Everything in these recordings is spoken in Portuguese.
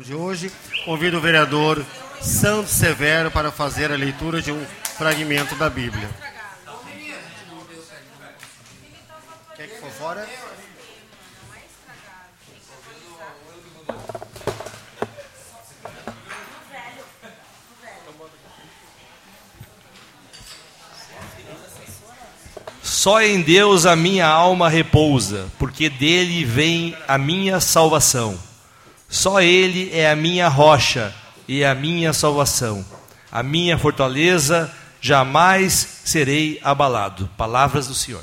de hoje. Convido o vereador Santos Severo para fazer a leitura de um fragmento da Bíblia. Quer que for fora? Só em Deus a minha alma repousa, porque dele vem a minha salvação. Só Ele é a minha rocha e a minha salvação, a minha fortaleza, jamais serei abalado. Palavras do Senhor.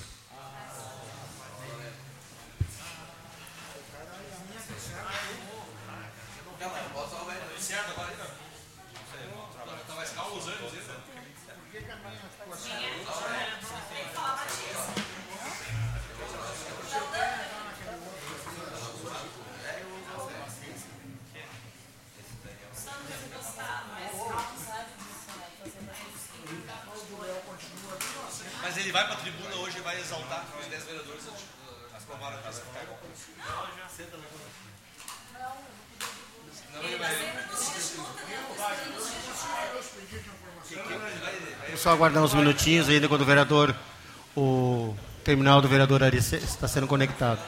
Mas ele vai para a tribuna hoje e vai exaltar os 10 vereadores aprovaram a peça. Vamos só aguardar uns minutinhos ainda quando o vereador, o terminal do vereador Ari está sendo conectado.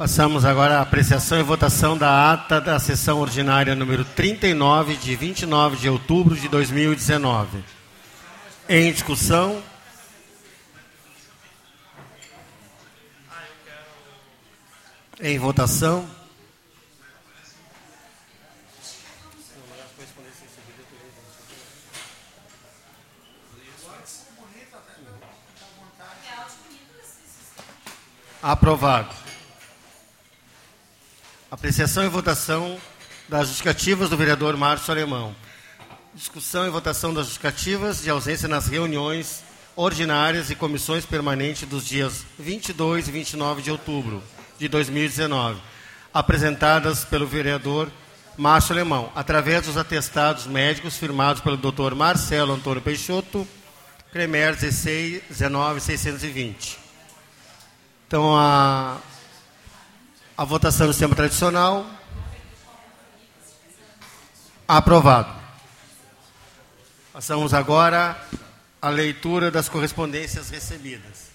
Passamos agora à apreciação e votação da ata da sessão ordinária número 39, de 29 de outubro de 2019. Em discussão. Em votação. Aprovado. Apreciação e votação das justificativas do vereador Márcio Alemão. Discussão e votação das justificativas de ausência nas reuniões ordinárias e comissões permanentes dos dias 22 e 29 de outubro de 2019, apresentadas pelo vereador Márcio Alemão, através dos atestados médicos firmados pelo Dr. Marcelo Antônio Peixoto, Cremer 16 19 620. Então, a, a votação do sistema tradicional. Aprovado. Passamos agora à leitura das correspondências recebidas.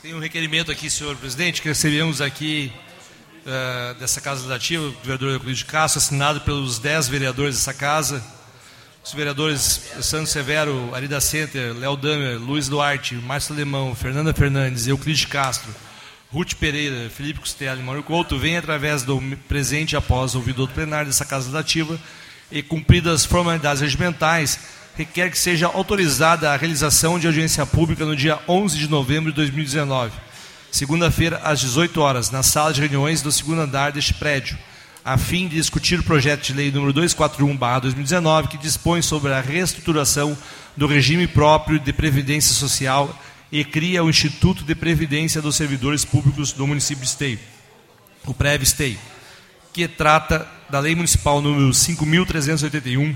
Tem um requerimento aqui, senhor presidente, que recebemos aqui eh, dessa Casa Legislativa, do vereador Euclides de Castro, assinado pelos 10 vereadores dessa casa, os vereadores Santos Severo, Arida Center, Léo Damer, Luiz Duarte, Márcio Alemão, Fernanda Fernandes, Euclides Castro, Ruth Pereira, Felipe Costela e Mário Couto vêm através do presente após o ouvido do plenário dessa Casa Legislativa e cumpridas as formalidades regimentais, requer que seja autorizada a realização de audiência pública no dia 11 de novembro de 2019, segunda-feira, às 18 horas, na sala de reuniões do segundo andar deste prédio, a fim de discutir o projeto de lei número 241/2019, que dispõe sobre a reestruturação do regime próprio de previdência social e cria o Instituto de Previdência dos Servidores Públicos do município de Esteio, o PREV-Esteio, que trata da Lei Municipal número 5.381,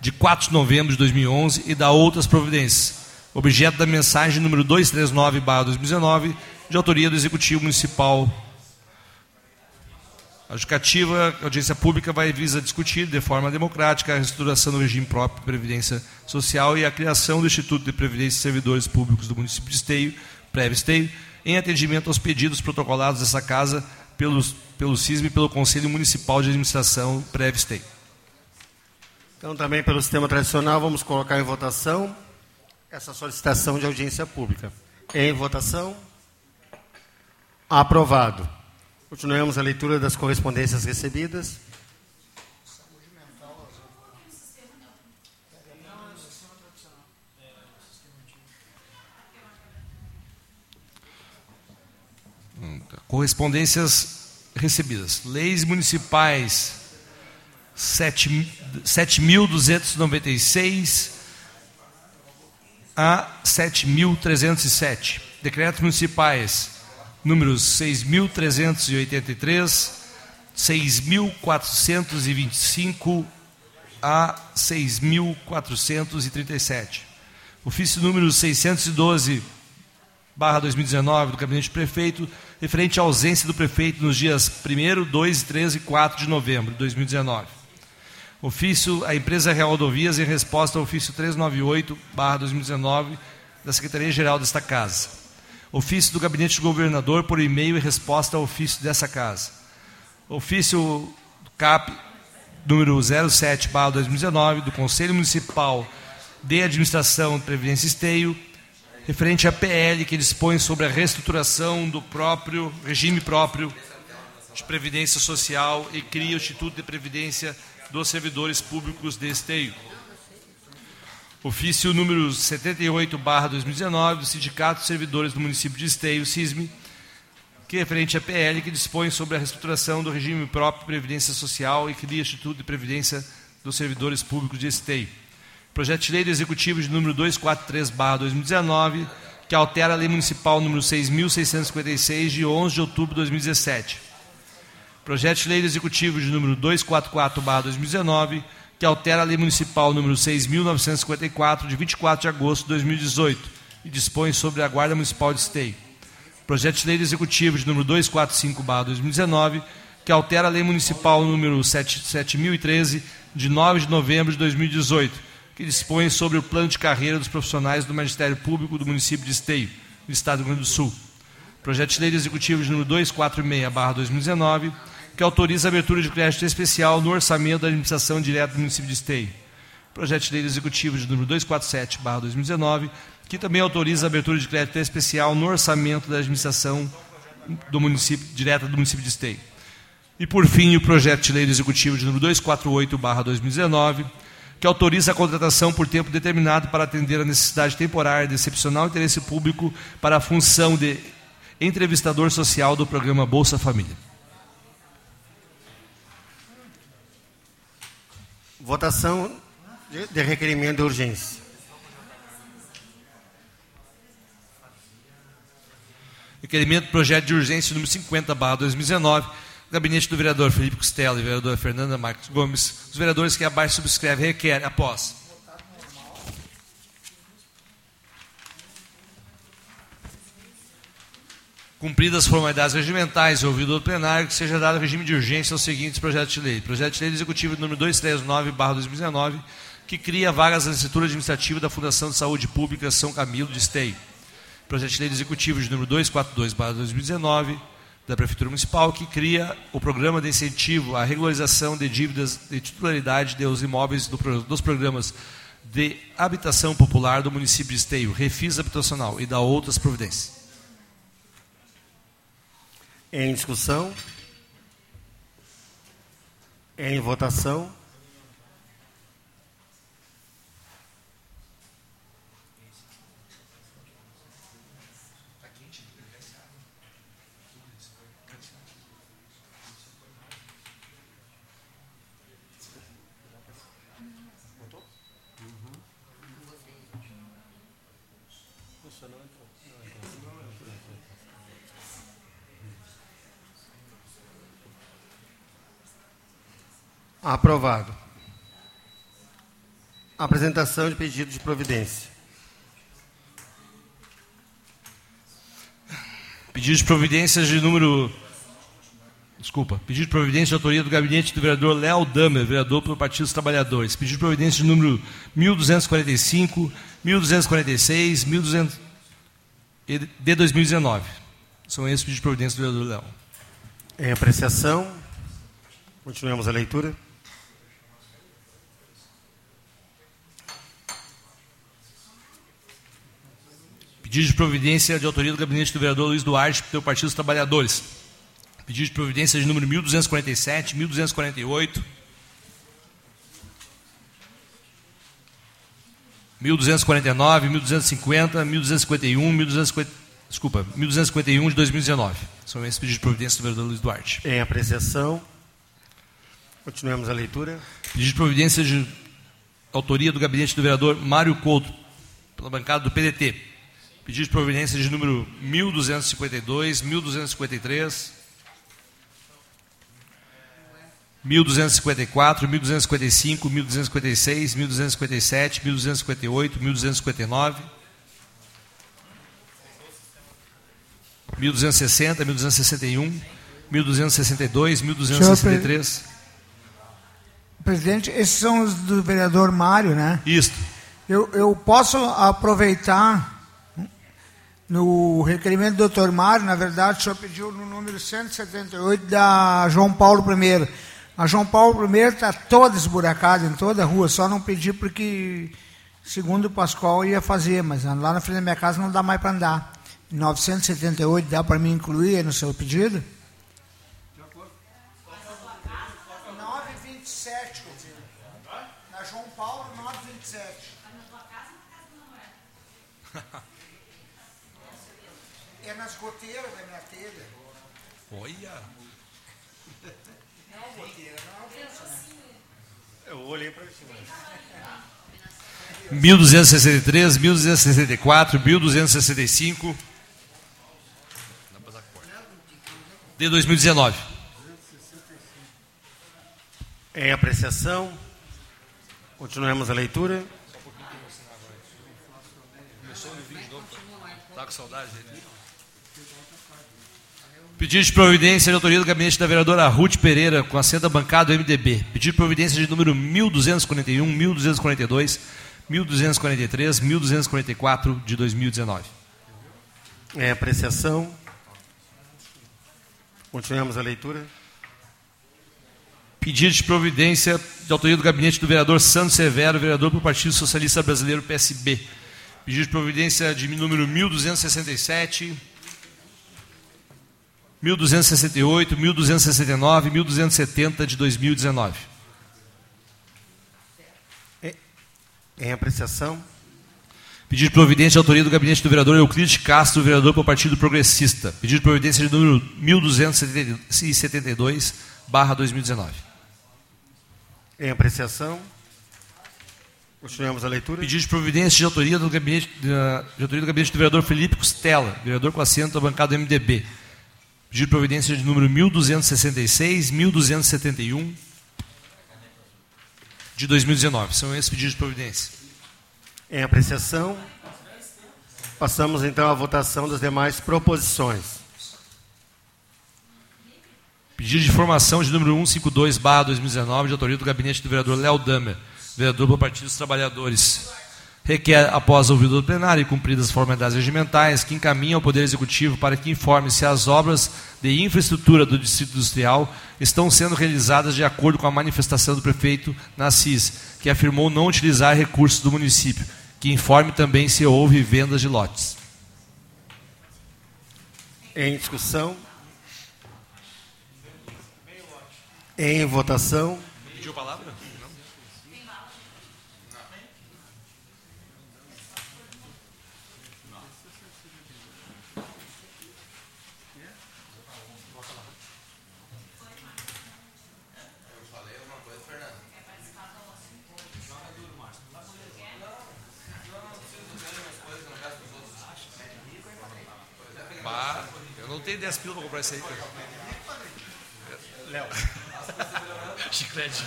de 4 de novembro de 2011, e da outras providências, objeto da mensagem número 239-2019, de autoria do Executivo Municipal a judicativa, a audiência pública vai visa discutir de forma democrática a reestruturação do regime próprio de previdência social e a criação do Instituto de Previdência e Servidores Públicos do município de Esteio, Prévio Esteio, em atendimento aos pedidos protocolados dessa casa pelos, pelo CISM e pelo Conselho Municipal de Administração Prévio Esteio. Então, também pelo sistema tradicional, vamos colocar em votação essa solicitação de audiência pública. Em votação. Aprovado. Continuamos a leitura das correspondências recebidas. Correspondências recebidas. Leis municipais 7.296 a 7.307. Decretos municipais números 6.383, 6.425 a 6.437. Ofício número 612, barra 2019, do Gabinete do Prefeito, referente à ausência do prefeito nos dias 1, 2, 3 e 4 de novembro de 2019. Ofício à Empresa Real Rodovias em resposta ao ofício 398, barra 2019, da Secretaria-Geral desta Casa ofício do gabinete do governador por e-mail e resposta ao ofício dessa casa. Ofício CAP número 07/2019 do Conselho Municipal de Administração de Previdência Esteio, referente à PL que dispõe sobre a reestruturação do próprio regime próprio de previdência social e cria o Instituto de Previdência dos Servidores Públicos de Esteio ofício número 78, barra 2019, do Sindicato de Servidores do Município de Esteio, SISME, que é referente à PL, que dispõe sobre a reestruturação do regime próprio de Previdência Social e cria Instituto de Previdência dos Servidores Públicos de Esteio. Projeto de Lei do Executivo de número 243, barra 2019, que altera a Lei Municipal número 6.656, de 11 de outubro de 2017. Projeto de Lei do Executivo de número 244, barra 2019, que altera a Lei Municipal número 6.954, de 24 de agosto de 2018, e dispõe sobre a Guarda Municipal de Esteio. Projeto de Lei Executivo de número 245-2019, que altera a Lei Municipal número 7.013, de 9 de novembro de 2018, que dispõe sobre o plano de carreira dos profissionais do Magistério Público do município de Esteio, do Estado do Rio Grande do Sul. Projeto de Lei Executivo de número 246-2019, que autoriza a abertura de crédito especial no orçamento da administração direta do município de Esteio. Projeto de lei executivo de número 247/2019, que também autoriza a abertura de crédito especial no orçamento da administração do município direta do município de Esteio. E por fim, o projeto de lei executivo de número 248/2019, que autoriza a contratação por tempo determinado para atender a necessidade temporária de excepcional interesse público para a função de entrevistador social do programa Bolsa Família. Votação de requerimento de urgência. Requerimento projeto de urgência número 50, barra 2019, gabinete do vereador Felipe Costela e vereadora Fernanda Marques Gomes. Os vereadores que abaixo subscrevem requerem, após Cumpridas as formalidades regimentais, ouvido o plenário, que seja dado regime de urgência aos seguintes projetos de lei. Projeto de lei executivo número 239-2019, que cria vagas na estrutura administrativa da Fundação de Saúde Pública São Camilo de Esteio. Projeto de lei executivo de número 242-2019, da Prefeitura Municipal, que cria o programa de incentivo à regularização de dívidas de titularidade dos imóveis do, dos programas de habitação popular do município de Esteio, refis habitacional e da outras providências. Em discussão? Em votação? Aprovado. Apresentação de pedido de providência. Pedido de providências de número. Desculpa. Pedido de providência de autoria do gabinete do vereador Léo Damer, vereador pelo Partido dos Trabalhadores. Pedido de providência de número 1245, 1246, 1200 de 2019. São esses pedidos de providência do vereador Léo. Em apreciação. Continuamos a leitura. Pedido de providência de autoria do gabinete do vereador Luiz Duarte, pelo Partido dos Trabalhadores. Pedido de providência de número 1247, 1248. 1249, 1250, 1251, 1250, desculpa, 1251 de 2019. São esses pedidos de providência do vereador Luiz Duarte. Em apreciação. Continuamos a leitura. Pedido de providência de autoria do gabinete do vereador Mário Couto, pela bancada do PDT. Pedido de providência de número 1252, 1253, 1254, 1255, 1256, 1257, 1258, 1259, 1260, 1261, 1262, 1263. Presidente, esses são os do vereador Mário, né? Isso. Eu, eu posso aproveitar no requerimento do doutor Mário, na verdade, o senhor pediu no número 178 da João Paulo I. A João Paulo I está toda esburacada em toda a rua, só não pedi porque, segundo o Pascoal, ia fazer, mas lá na frente da minha casa não dá mais para andar. 978 dá para mim incluir no seu pedido? 927, na João Paulo, 927. Na tua casa, na casa não é. É nas goteiras da minha telha. Olha! Não, goteira, não Eu olhei para cima. 1263, 1264, 1265. De 2019. Em apreciação. Continuamos a leitura. Tá com saudade dele? Pedido de providência de autoria do gabinete da vereadora Ruth Pereira, com assento bancada do MDB. Pedido de providência de número 1241, 1242, 1243, 1244 de 2019. Em apreciação. Continuamos a leitura. Pedido de providência de autoria do gabinete do vereador Santos Severo, vereador do Partido Socialista Brasileiro, PSB. Pedido de providência de número 1267, 1268, 1269, 1270 de 2019. Em apreciação. Pedido de providência de autoria do gabinete do vereador Euclides Castro, vereador pelo Partido Progressista. Pedido de providência de número 1272, barra 2019. Em apreciação. Continuamos a leitura. Pedido de providência de autoria do gabinete, de autoria do gabinete do vereador Felipe Costela, vereador com assento da bancada do MDB. Pedido de providência de número 1266, 1271 de 2019. São esses pedidos de providência. Em apreciação. Passamos então à votação das demais proposições. Pedido de informação de número 152, barra 2019, de autoria do gabinete do vereador Léo Damer, vereador do Partido dos Trabalhadores. Requer, após ouvido do plenário e cumpridas as formalidades regimentais, que encaminhe ao Poder Executivo para que informe se as obras de infraestrutura do Distrito Industrial estão sendo realizadas de acordo com a manifestação do prefeito Nassis, que afirmou não utilizar recursos do município. Que informe também se houve vendas de lotes. Em discussão. Em votação. Pediu palavra? Eu não tenho 10 pila para comprar isso aí, cara. Léo. Chiclete.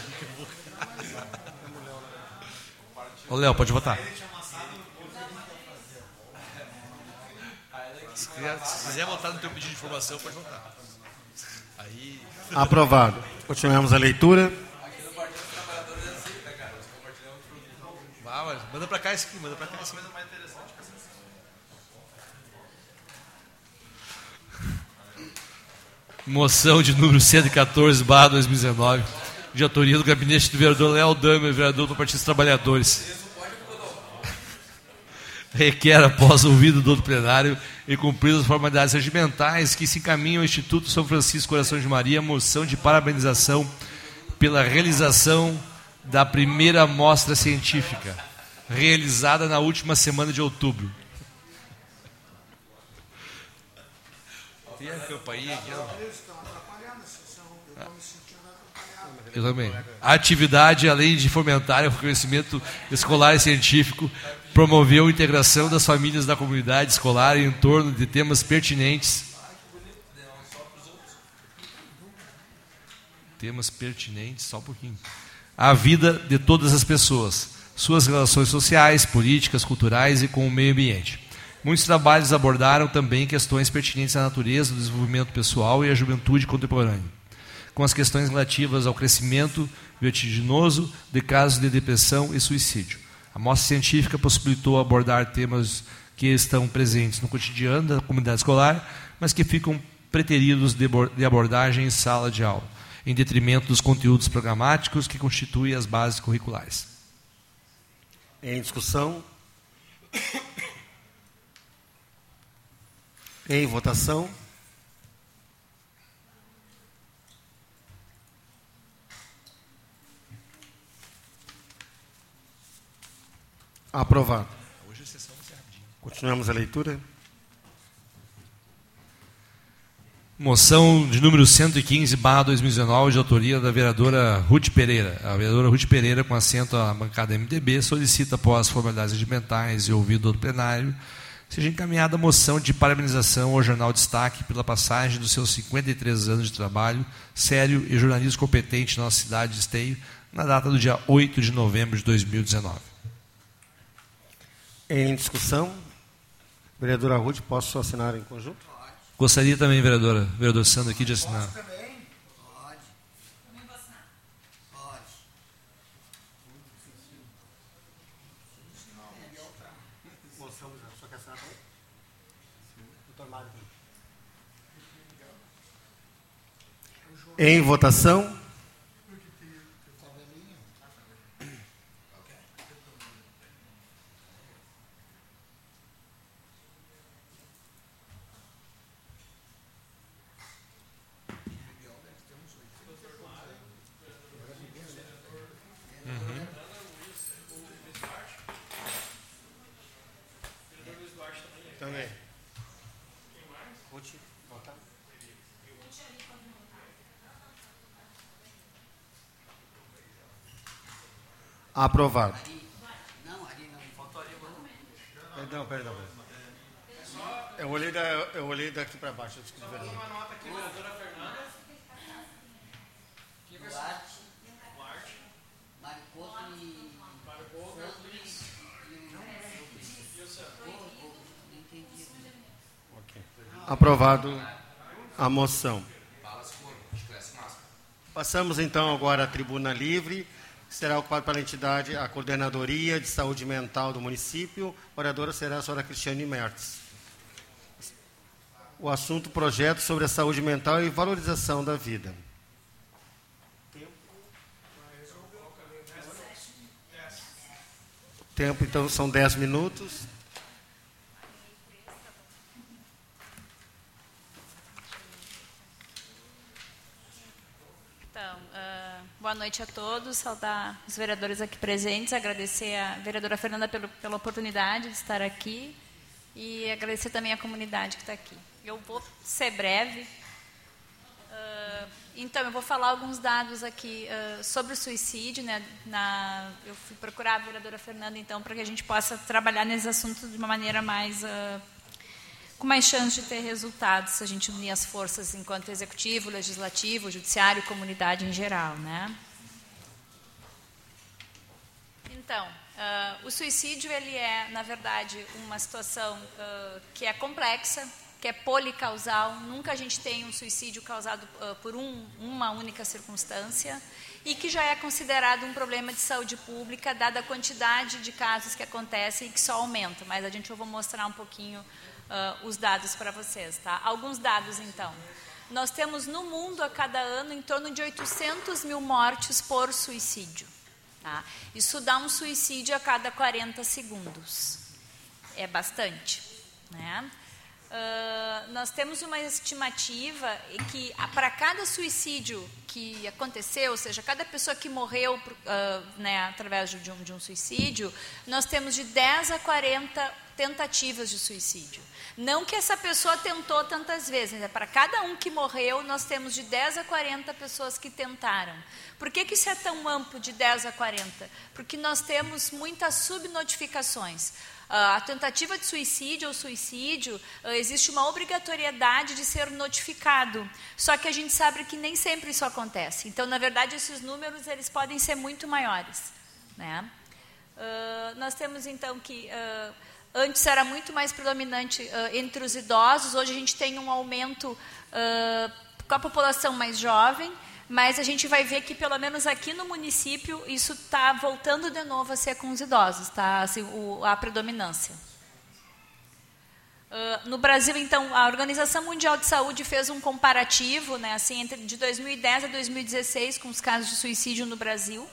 Ô, Léo, pode votar. Se quiser, se quiser votar no teu pedido de informação, pode votar. Aí. Aprovado. Continuamos a leitura. Manda pra cá esse aqui, manda pra cá esse aqui. Moção de número 114, barra 2019, de autoria do gabinete do vereador Léo Damer, vereador do Partido dos Trabalhadores. Requer, após ouvido do plenário e cumpridas as formalidades regimentais, que se encaminhe ao Instituto São Francisco Coração de Maria moção de parabenização pela realização da primeira mostra científica, realizada na última semana de outubro. A campainha aqui, ó. Eu também. A atividade, além de fomentar o conhecimento escolar e científico, promoveu a integração das famílias da comunidade escolar em torno de temas pertinentes. Temas pertinentes, só um pouquinho. À vida de todas as pessoas, suas relações sociais, políticas, culturais e com o meio ambiente. Muitos trabalhos abordaram também questões pertinentes à natureza, do desenvolvimento pessoal e à juventude contemporânea, com as questões relativas ao crescimento vertiginoso de casos de depressão e suicídio. A mostra científica possibilitou abordar temas que estão presentes no cotidiano da comunidade escolar, mas que ficam preteridos de abordagem em sala de aula, em detrimento dos conteúdos programáticos que constituem as bases curriculares. Em discussão. Em votação. Aprovado. Continuamos a leitura. Moção de número 115, barra 2019, de autoria da vereadora Ruth Pereira. A vereadora Ruth Pereira, com assento à bancada MDB, solicita, após formalidades regimentais e ouvido do plenário, seja encaminhada a moção de parabenização ao Jornal Destaque pela passagem dos seus 53 anos de trabalho sério e jornalismo competente na nossa cidade de Esteio, na data do dia 8 de novembro de 2019. Em discussão. Vereadora Ruth, posso assinar em conjunto? Gostaria também, vereadora, vereador Sandro aqui, de assinar. Em votação. Também. Ruth, votar. Aprovado. Perdão, perdão. Eu olhei, da, eu olhei daqui para baixo. eu escrevi errado. Ok. Aprovado a moção. Passamos então agora à tribuna livre. Será ocupado pela entidade a Coordenadoria de Saúde Mental do município. Oradora será a senhora Cristiane Mertz. O assunto projeto sobre a saúde mental e valorização da vida. Tempo, então, são 10 minutos. Então, uh, boa noite a todos, saudar os vereadores aqui presentes, agradecer a vereadora Fernanda pelo, pela oportunidade de estar aqui e agradecer também a comunidade que está aqui. Eu vou ser breve. Uh, então, eu vou falar alguns dados aqui uh, sobre o suicídio. Né, na, eu fui procurar a vereadora Fernanda, então, para que a gente possa trabalhar nesse assunto de uma maneira mais. Uh, com mais chance de ter resultados, se a gente unir as forças enquanto executivo, legislativo, judiciário e comunidade em geral. Né? Então, uh, o suicídio ele é, na verdade, uma situação que é complexa, que é policausal, nunca a gente tem um suicídio causado uh, por um, uma única circunstância e que já é considerado um problema de saúde pública, dada a quantidade de casos que acontecem e que só aumenta. Mas a gente eu vou mostrar um pouquinho uh, os dados para vocês. Tá? Alguns dados, então. Nós temos no mundo, a cada ano, em torno de 800 mil mortes por suicídio. Tá? Isso dá um suicídio a cada 40 segundos. É bastante. Né? Uh, nós temos uma estimativa que para cada suicídio que aconteceu, ou seja, cada pessoa que morreu uh, né, através de um, de um suicídio, nós temos de 10 a 40 tentativas de suicídio. Não que essa pessoa tentou tantas vezes, é para cada um que morreu, nós temos de 10 a 40 pessoas que tentaram. Por que, que isso é tão amplo, de 10 a 40? Porque nós temos muitas subnotificações. Uh, a tentativa de suicídio ou suicídio, uh, existe uma obrigatoriedade de ser notificado. Só que a gente sabe que nem sempre isso acontece. Então, na verdade, esses números eles podem ser muito maiores. Né? Uh, nós temos então que antes era muito mais predominante entre os idosos, hoje a gente tem um aumento com a população mais jovem mas a gente vai ver que pelo menos aqui no município isso está voltando de novo a ser com os idosos, tá? Assim, o, a predominância. Uh, no Brasil, então, a Organização Mundial de Saúde fez um comparativo, né, assim, entre de 2010 a 2016 com os casos de suicídio no Brasil,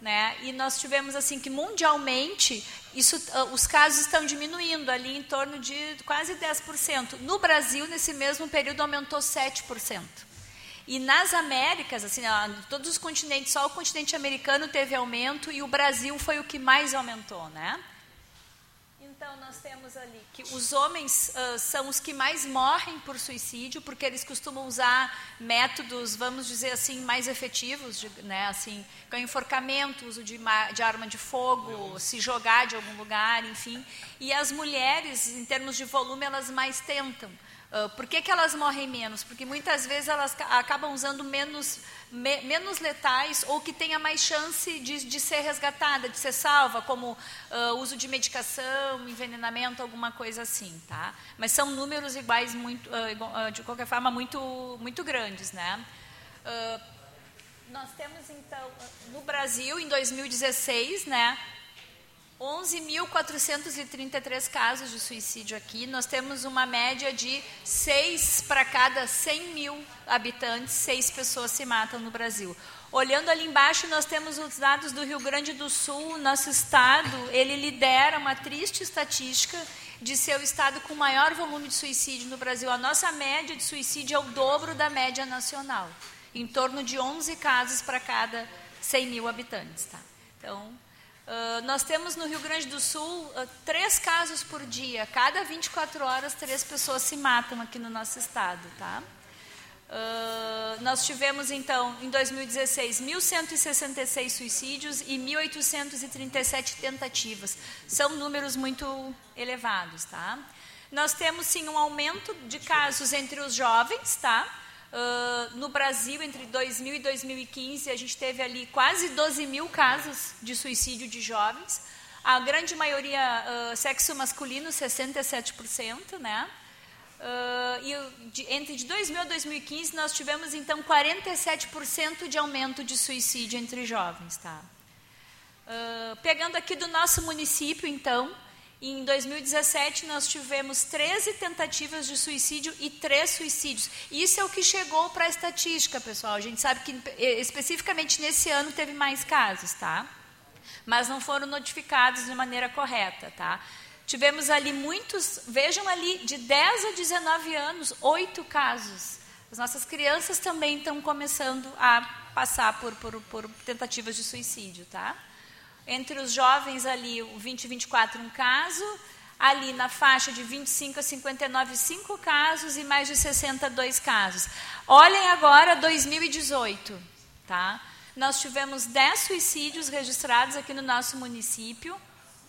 né? E nós tivemos assim que mundialmente isso, uh, os casos estão diminuindo ali em torno de quase 10%. No Brasil, nesse mesmo período, aumentou 7%. E nas Américas, assim, todos os continentes, só o continente americano teve aumento e o Brasil foi o que mais aumentou, né? Então, nós temos ali que os homens uh, são os que mais morrem por suicídio, porque eles costumam usar métodos, vamos dizer assim, mais efetivos, de, né, assim, com enforcamento, uso de, de, arma de fogo, se jogar de algum lugar, enfim. E as mulheres, em termos de volume, elas mais tentam. Uh, por que, que elas morrem menos? Porque muitas vezes elas acabam usando menos, me, menos letais ou que tenha mais chance de, de ser resgatada, de ser salva, como uh, uso de medicação, envenenamento, alguma coisa assim, tá? Mas são números iguais, muito, uh, de qualquer forma, muito, muito grandes, né? nós temos, então, no Brasil, em 2016, né, 11.433 casos de suicídio aqui. Nós temos uma média de 6 para cada 100 mil habitantes, 6 pessoas se matam no Brasil. Olhando ali embaixo, nós temos os dados do Rio Grande do Sul. Nosso estado, ele lidera uma triste estatística de ser o estado com maior volume de suicídio no Brasil. A nossa média de suicídio é o dobro da média nacional, em torno de 11 casos para cada 100 mil habitantes. Tá? Então, Uh, nós temos no Rio Grande do Sul uh, três casos por dia. Cada 24 horas, três pessoas se matam aqui no nosso estado. Tá? Uh, nós tivemos, então, em 2016, 1.166 suicídios e 1.837 tentativas. São números muito elevados. Tá? Nós temos, sim, um aumento de casos entre os jovens, tá? Uh, no Brasil, entre 2000 e 2015, a gente teve ali quase 12 mil casos de suicídio de jovens. A grande maioria uh, sexo masculino, 67%, né? Uh, e de, entre de 2000 a 2015 nós tivemos então 47% de aumento de suicídio entre jovens, tá? Uh, pegando aqui do nosso município, então, em 2017 nós tivemos 13 tentativas de suicídio e 3 suicídios. Isso é o que chegou para a estatística, pessoal. A gente sabe que especificamente nesse ano teve mais casos, tá? Mas não foram notificados de maneira correta, tá? Tivemos ali muitos, vejam ali, de 10 a 19 anos, oito casos. As nossas crianças também estão começando a passar por, por, por tentativas de suicídio, tá? Entre os jovens ali, o 20 e 24, um caso. Ali na faixa de 25 a 59, cinco casos e mais de 62 casos. Olhem agora 2018, tá? Nós tivemos 10 suicídios registrados aqui no nosso município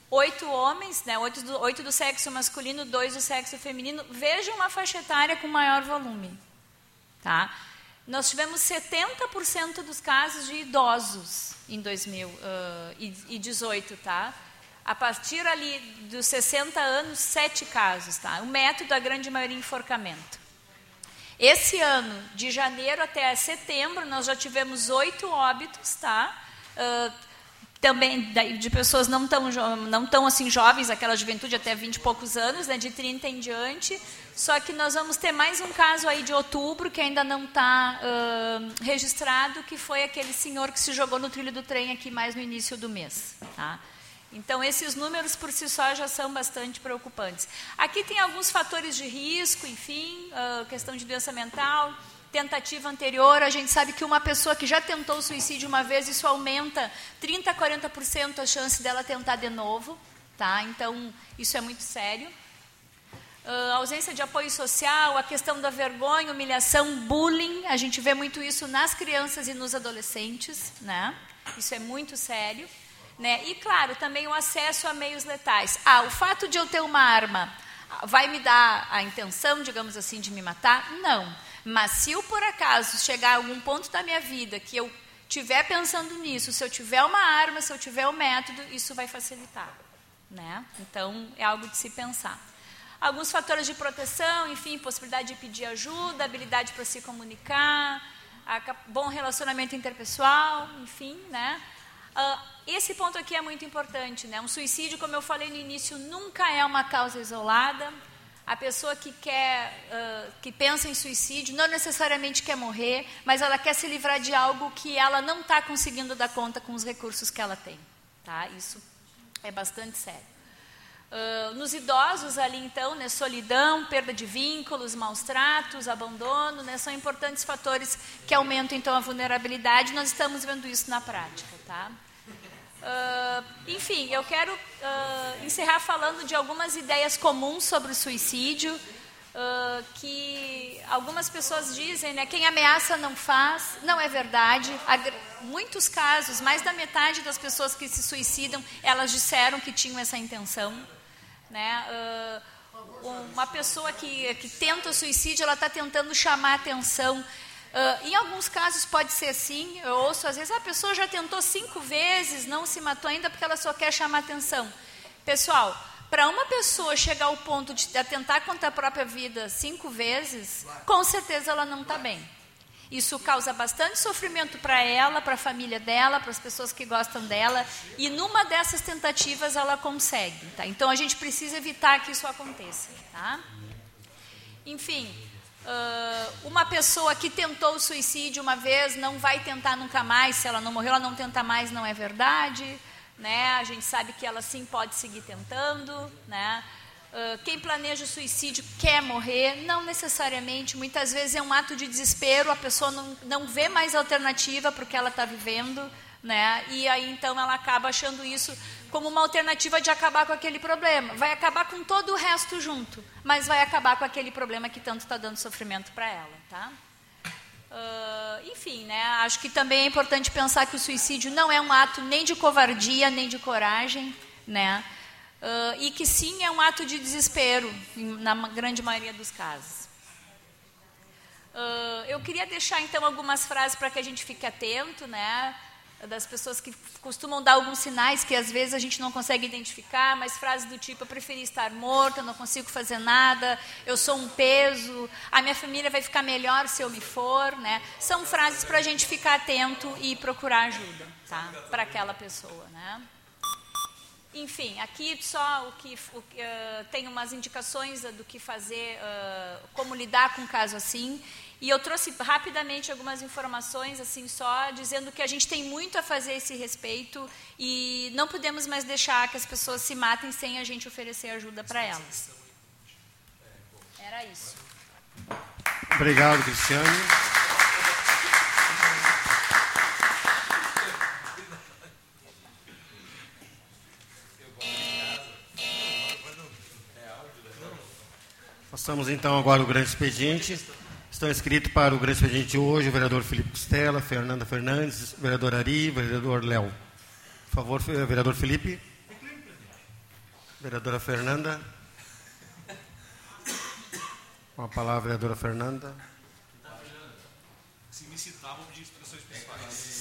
oito homens, né, oito, do, oito do sexo masculino, dois do sexo feminino. Vejam uma faixa etária com maior volume. Tá? Nós tivemos 70% dos casos de idosos em 2018. Uh, tá? A partir ali dos 60 anos, sete casos. Tá? O método, a grande maioria, enforcamento. Esse ano, de janeiro até setembro, nós já tivemos oito óbitos, tá? Uh, também de pessoas não tão, não tão assim jovens, aquela juventude até 20 e poucos anos, né, de 30 em diante. Só que nós vamos ter mais um caso aí de outubro que ainda não está uh, registrado, que foi aquele senhor que se jogou no trilho do trem aqui mais no início do mês. Tá? Então, esses números por si só já são bastante preocupantes. Aqui tem alguns fatores de risco, enfim, uh, questão de doença mental, tentativa anterior, a gente sabe que uma pessoa que já tentou suicídio uma vez, isso aumenta 30% a 40% a chance dela tentar de novo. Tá? Então, isso é muito sério. Uh, ausência de apoio social, a questão da vergonha, humilhação, bullying, a gente vê muito isso nas crianças e nos adolescentes, né? Isso é muito sério. Né? E, claro, também o acesso a meios letais. Ah, o fato de eu ter uma arma vai me dar a intenção, digamos assim, de me matar? Não. Mas se eu, por acaso, chegar a algum ponto da minha vida que eu estiver pensando nisso, se eu tiver uma arma, se eu tiver um método, isso vai facilitar. Né? Então, é algo de se pensar. Alguns fatores de proteção, enfim, possibilidade de pedir ajuda, habilidade para se comunicar, bom relacionamento interpessoal, enfim, né? Uh, esse ponto aqui é muito importante, né? Um suicídio, como eu falei no início, nunca é uma causa isolada. A pessoa que quer, uh, que pensa em suicídio, não necessariamente quer morrer, mas ela quer se livrar de algo que ela não está conseguindo dar conta com os recursos que ela tem. Tá? Isso é bastante sério. Uh, nos idosos ali então, né, solidão, perda de vínculos, maus tratos, abandono, né, são importantes fatores que aumentam então a vulnerabilidade. Nós estamos vendo isso na prática, tá? Uh, enfim, eu quero uh, encerrar falando de algumas ideias comuns sobre o suicídio, que algumas pessoas dizem, né, quem ameaça não faz, não é verdade. Muitos casos, mais da metade das pessoas que se suicidam, elas disseram que tinham essa intenção. Né? uma pessoa que, que tenta o suicídio, ela está tentando chamar atenção Uh, em alguns casos pode ser assim, eu ouço às vezes, a pessoa já tentou cinco vezes, não se matou ainda porque ela só quer chamar atenção. Pessoal, para uma pessoa chegar ao ponto de atentar contra a própria vida cinco vezes, com certeza ela não está bem. Isso causa bastante sofrimento para ela, para a família dela, para as pessoas que gostam dela, e numa dessas tentativas ela consegue. Tá? Então a gente precisa evitar que isso aconteça. Tá? Enfim, Uh, uma pessoa que tentou o suicídio uma vez não vai tentar nunca mais, se ela não morreu, ela não tenta mais, não é verdade. Né? A gente sabe que ela sim pode seguir tentando. Né? Uh, quem planeja o suicídio quer morrer, não necessariamente. Muitas vezes é um ato de desespero, a pessoa não, não vê mais alternativa para o que ela está vivendo. Né? E aí então ela acaba achando isso como uma alternativa de acabar com aquele problema. Vai acabar com todo o resto junto, mas vai acabar com aquele problema que tanto está dando sofrimento para ela, tá? Uh, enfim, né? Acho que também é importante pensar que o suicídio não é um ato nem de covardia nem de coragem, né? Uh, e que sim é um ato de desespero na grande maioria dos casos. Uh, eu queria deixar então algumas frases para que a gente fique atento, né? das pessoas que costumam dar alguns sinais que às vezes a gente não consegue identificar, mas frases do tipo: eu preferi estar morta, não consigo fazer nada, eu sou um peso, a minha família vai ficar melhor se eu me for. Né? São frases para a gente ficar atento e procurar ajuda tá? para aquela pessoa. Né? Enfim, aqui só o que, o, uh, tem umas indicações do que fazer, uh, como lidar com um caso assim. E eu trouxe rapidamente algumas informações, assim, só dizendo que a gente tem muito a fazer esse respeito e não podemos mais deixar que as pessoas se matem sem a gente oferecer ajuda para elas. Era isso. Obrigado, Cristiane. Passamos então agora o grande expediente. Estão inscritos para o grande expediente hoje o vereador Felipe Costela, Fernanda Fernandes, vereador Ari, vereador Léo. Por favor, vereador Felipe. Vereadora Fernanda. Com a palavra, vereadora Fernanda. Se me citar, vou pedir expressões pessoais.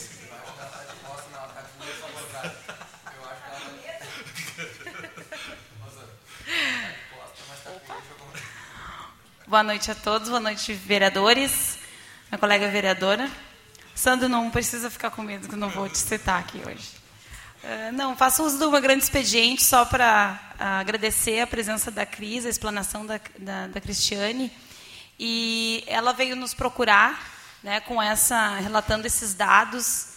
Boa noite a todos, boa noite, vereadores, minha colega vereadora. Sandro, não precisa ficar com medo que eu não vou te citar aqui hoje. Uh, não, faço uso de uma grande expediente só para uh, agradecer a presença da Cris, a explanação da, da, da, Cristiane. E ela veio nos procurar, né, com essa, relatando esses dados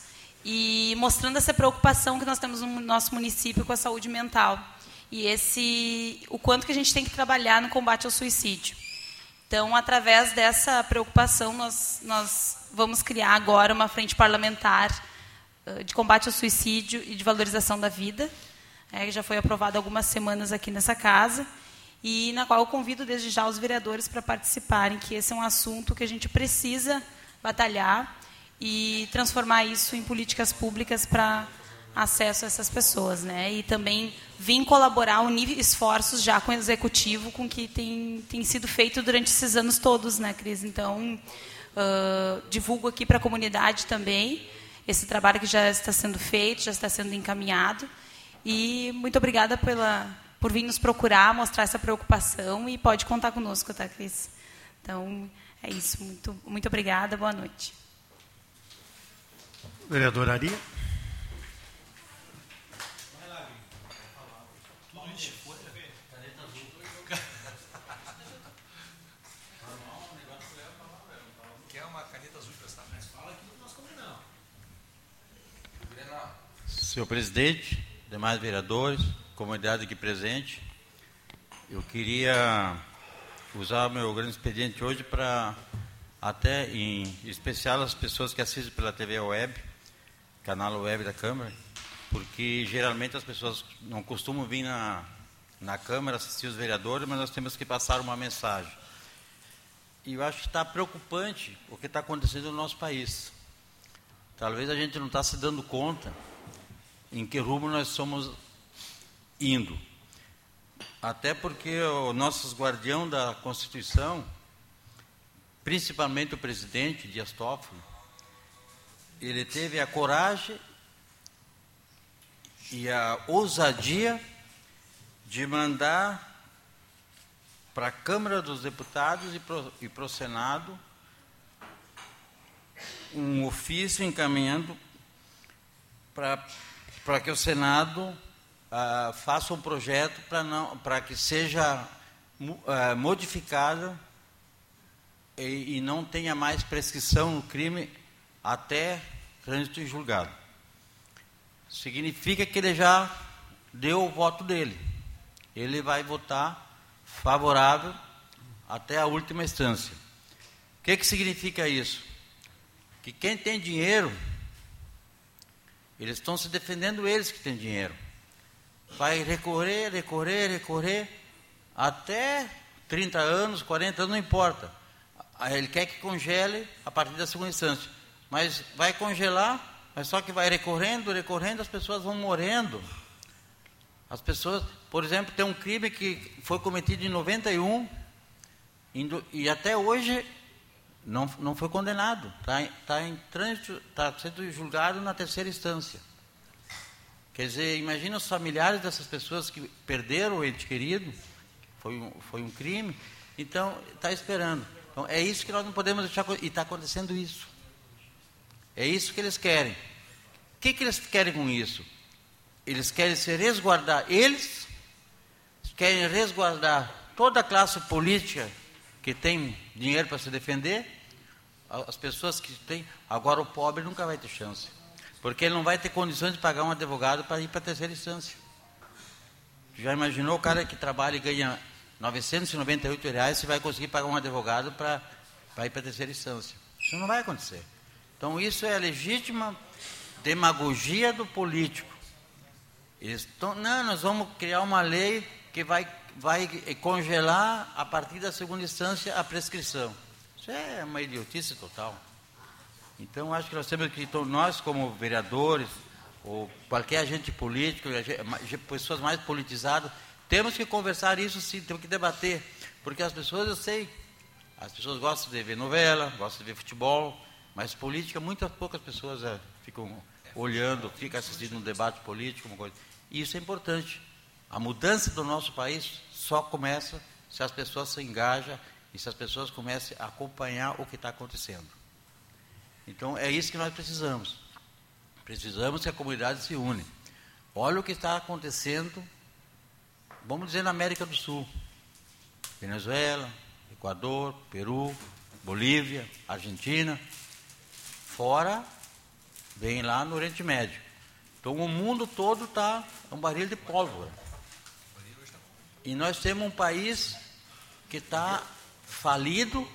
e mostrando essa preocupação que nós temos no nosso município com a saúde mental e esse o quanto que a gente tem que trabalhar no combate ao suicídio. Então, através dessa preocupação, nós, nós vamos criar agora uma frente parlamentar de combate ao suicídio e de valorização da vida, é, que já foi aprovada algumas semanas aqui nessa casa, e na qual eu convido desde já os vereadores para participarem, que esse é um assunto que a gente precisa batalhar e transformar isso em políticas públicas para acesso a essas pessoas, né? E também vim colaborar, unir esforços já com o executivo, com o que tem, tem sido feito durante esses anos todos, né, Cris? Então, uh, divulgo aqui para a comunidade também esse trabalho que já está sendo feito, já está sendo encaminhado. E muito obrigada pela, por vir nos procurar, mostrar essa preocupação e pode contar conosco, tá, Cris? Então, é isso. Muito, muito obrigada. Boa noite. Vereador Ari. Senhor presidente, demais vereadores, comunidade aqui presente, eu queria usar o meu grande expediente hoje para, até em especial as pessoas que assistem pela TV web, canal web da Câmara, porque geralmente as pessoas não costumam vir na, na Câmara assistir os vereadores, mas nós temos que passar uma mensagem. E eu acho que está preocupante o que está acontecendo no nosso país. Talvez a gente não está se dando conta em que rumo nós somos indo. Até porque o nosso guardião da Constituição, principalmente o presidente Dias Toffoli, ele teve a coragem e a ousadia de mandar para a Câmara dos Deputados e para o Senado um ofício encaminhando para para que o Senado ah, faça um projeto para não para que seja ah, modificado e, e, não tenha mais prescrição no crime até trânsito em julgado. Significa que ele já deu o voto dele. Ele vai votar favorável até a última instância. O que, que significa isso? Que quem tem dinheiro eles estão se defendendo eles que têm dinheiro. Vai recorrer, recorrer, recorrer, até 30 anos, 40 anos, não importa. Ele quer que congele a partir da segunda instância. Mas vai congelar, mas só que vai recorrendo, recorrendo, as pessoas vão morrendo. As pessoas, por exemplo, tem um crime que foi cometido em 91 e até hoje não, não foi condenado, está tá em trânsito, está sendo julgado na terceira instância. Quer dizer, imagina os familiares dessas pessoas que perderam o ente querido, foi um, foi um crime, então está esperando. Então é isso que nós não podemos deixar, e está acontecendo isso. É isso que eles querem. O que, que eles querem com isso? Eles querem se resguardar, eles querem resguardar toda a classe política que tem dinheiro para se defender, as pessoas que têm. Agora o pobre nunca vai ter chance. Porque ele não vai ter condições de pagar um advogado para ir para a terceira instância. Já imaginou o cara que trabalha e ganha 998 reais se vai conseguir pagar um advogado para, para ir para a terceira instância? Isso não vai acontecer. Então isso é a legítima demagogia do político. Eles estão, não, nós vamos criar uma lei que vai vai congelar a partir da segunda instância a prescrição. Isso é uma idiotice total. Então, acho que nós temos que, então, nós como vereadores, ou qualquer agente político, pessoas mais politizadas, temos que conversar isso sim, temos que debater. Porque as pessoas, eu sei, as pessoas gostam de ver novela, gostam de ver futebol, mas política, muitas poucas pessoas é, ficam olhando, ficam assistindo um debate político, uma coisa. E isso é importante. A mudança do nosso país só começa se as pessoas se engajam e se as pessoas começam a acompanhar o que está acontecendo. Então é isso que nós precisamos. Precisamos que a comunidade se une. Olha o que está acontecendo, vamos dizer, na América do Sul. Venezuela, Equador, Peru, Bolívia, Argentina. Fora, vem lá no Oriente Médio. Então o mundo todo está um barril de pólvora. E nós temos um país que está falido,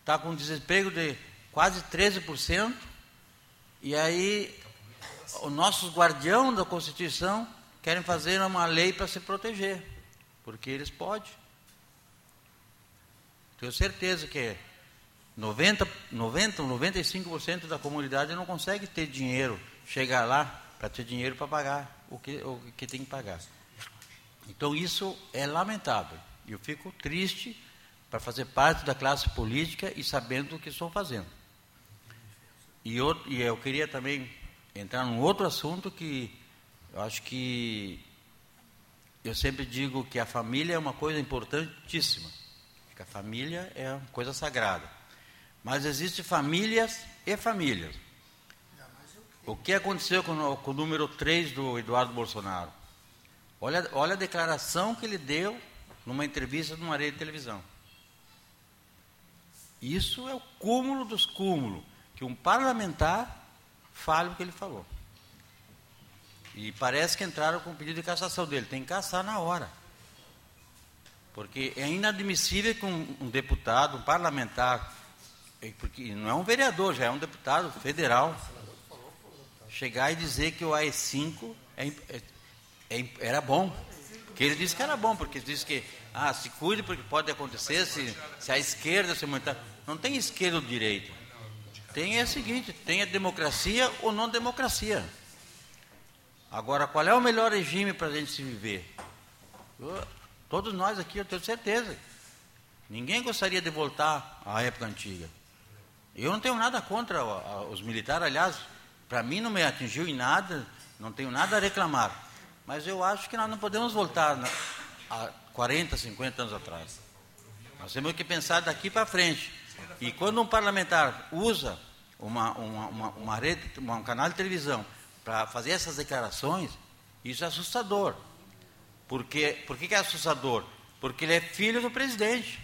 está com desemprego de quase 13%, e aí os nossos guardião da Constituição querem fazer uma lei para se proteger, porque eles podem. Tenho certeza que 90, 90 95% da comunidade não consegue ter dinheiro, chegar lá para ter dinheiro para pagar o que, o que tem que pagar. Então isso é lamentável. Eu fico triste para fazer parte da classe política e sabendo o que estou fazendo. E eu, e eu queria também entrar num outro assunto que eu acho que eu sempre digo que a família é uma coisa importantíssima. Que a família é uma coisa sagrada. Mas existem famílias e famílias. O que aconteceu com, com o número 3 do Eduardo Bolsonaro? Olha, olha a declaração que ele deu numa entrevista numa rede de televisão. Isso é o cúmulo dos cúmulos, que um parlamentar fale o que ele falou. E parece que entraram com o pedido de cassação dele. Tem que caçar na hora. Porque é inadmissível que um, um deputado, um parlamentar, porque não é um vereador, já é um deputado federal, chegar e dizer que o AI-5 é, é é era bom. Que ele disse que era bom, porque disse que ah, se cuide porque pode acontecer se, se a esquerda se aumentar. Não tem esquerda ou direita. Tem é o seguinte, tem a democracia ou não democracia. Agora, qual é o melhor regime para a gente se viver? Eu, todos nós aqui, eu tenho certeza. Ninguém gostaria de voltar à época antiga. Eu não tenho nada contra os militares, aliás, para mim não me atingiu em nada, não tenho nada a reclamar. Mas eu acho que nós não podemos voltar na, a 40, 50 anos atrás. Nós temos que pensar daqui para frente. E quando um parlamentar usa uma, uma, uma, uma rede, um canal de televisão para fazer essas declarações, isso é assustador. Porque, por que, é assustador? Porque ele é filho do presidente.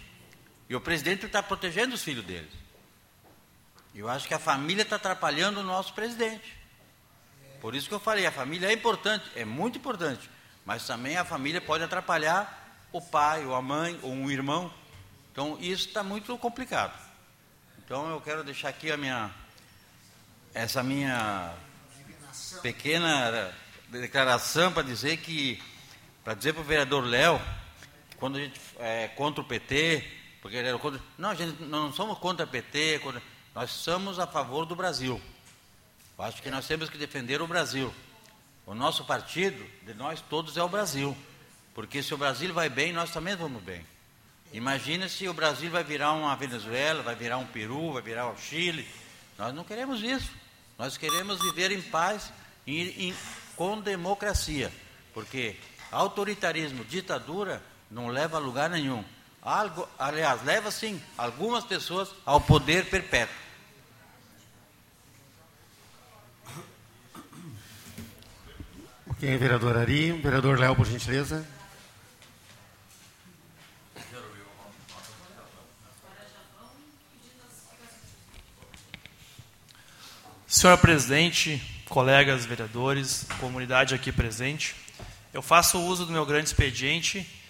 E o presidente está protegendo os filhos dele. Eu acho que a família está atrapalhando o nosso presidente. Por isso que eu falei, a família é importante, é muito importante, mas também a família pode atrapalhar o pai, ou a mãe, ou um irmão. Então isso está muito complicado. Então eu quero deixar aqui a minha essa minha pequena declaração para dizer que para dizer para o vereador Léo quando a gente é contra o PT porque ele era contra não a gente não somos contra o PT contra, nós somos a favor do Brasil eu acho que nós temos que defender o Brasil. O nosso partido, de nós todos, é o Brasil. Porque se o Brasil vai bem, nós também vamos bem. Imagina se o Brasil vai virar uma Venezuela, vai virar um Peru, vai virar o Chile. Nós não queremos isso. Nós queremos viver em paz e, e com democracia. Porque autoritarismo, ditadura, não leva a lugar nenhum. Algo, aliás, leva sim algumas pessoas ao poder perpétuo. Quem é vereador Ari? Vereador Léo, por gentileza. Senhor presidente, colegas vereadores, comunidade aqui presente, eu faço uso do meu grande expediente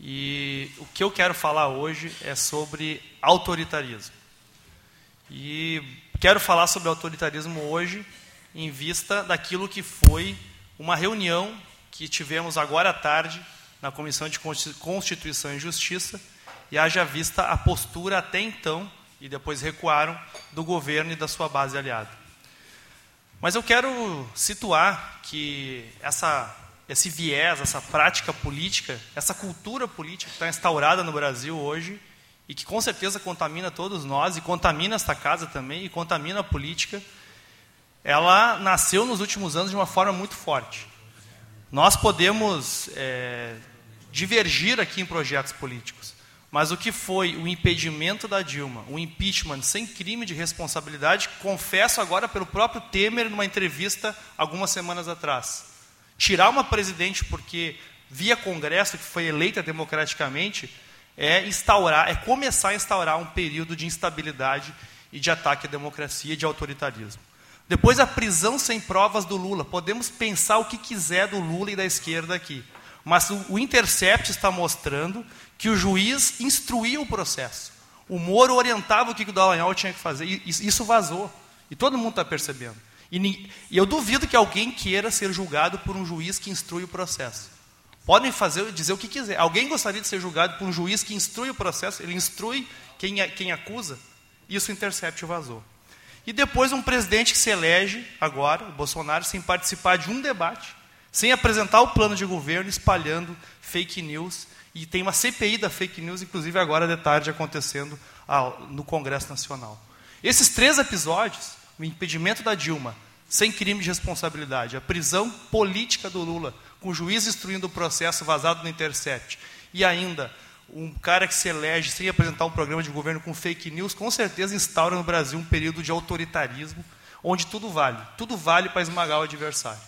e o que eu quero falar hoje é sobre autoritarismo. E quero falar sobre autoritarismo hoje em vista daquilo que foi uma reunião que tivemos agora à tarde na Comissão de Constituição e Justiça e haja vista a postura até então, e depois recuaram, do governo e da sua base aliada. Mas eu quero situar que essa, esse viés, essa prática política, essa cultura política que está instaurada no Brasil hoje e que com certeza contamina todos nós e contamina esta casa também e contamina a política, ela nasceu nos últimos anos de uma forma muito forte. Nós podemos é, divergir aqui em projetos políticos, mas o que foi o impedimento da Dilma, o impeachment sem crime de responsabilidade, confesso agora pelo próprio Temer numa entrevista algumas semanas atrás. Tirar uma presidente porque via Congresso que foi eleita democraticamente é instaurar, é começar a instaurar um período de instabilidade e de ataque à democracia e de autoritarismo. Depois a prisão sem provas do Lula. Podemos pensar o que quiser do Lula e da esquerda aqui. Mas o, Intercept está mostrando que o juiz instruía o processo. O Moro orientava o que o Dallagnol tinha que fazer. E isso vazou. E todo mundo está percebendo. E, e, eu duvido que alguém queira ser julgado por um juiz que instrui o processo. Podem fazer dizer o que quiser. Alguém gostaria de ser julgado por um juiz que instrui o processo? Ele instrui quem, quem acusa? Isso o Intercept vazou. E depois um presidente que se elege agora, o Bolsonaro, sem participar de um debate, sem apresentar o plano de governo, espalhando fake news e tem uma CPI da fake news, inclusive agora de tarde, acontecendo no Congresso Nacional. Esses três episódios, o impedimento da Dilma, sem crime de responsabilidade, a prisão política do Lula, com o juiz instruindo o processo vazado no Intercept, e ainda um cara que se elege sem apresentar um programa de governo com fake news, com certeza instaura no Brasil um período de autoritarismo, onde tudo vale. Tudo vale para esmagar o adversário.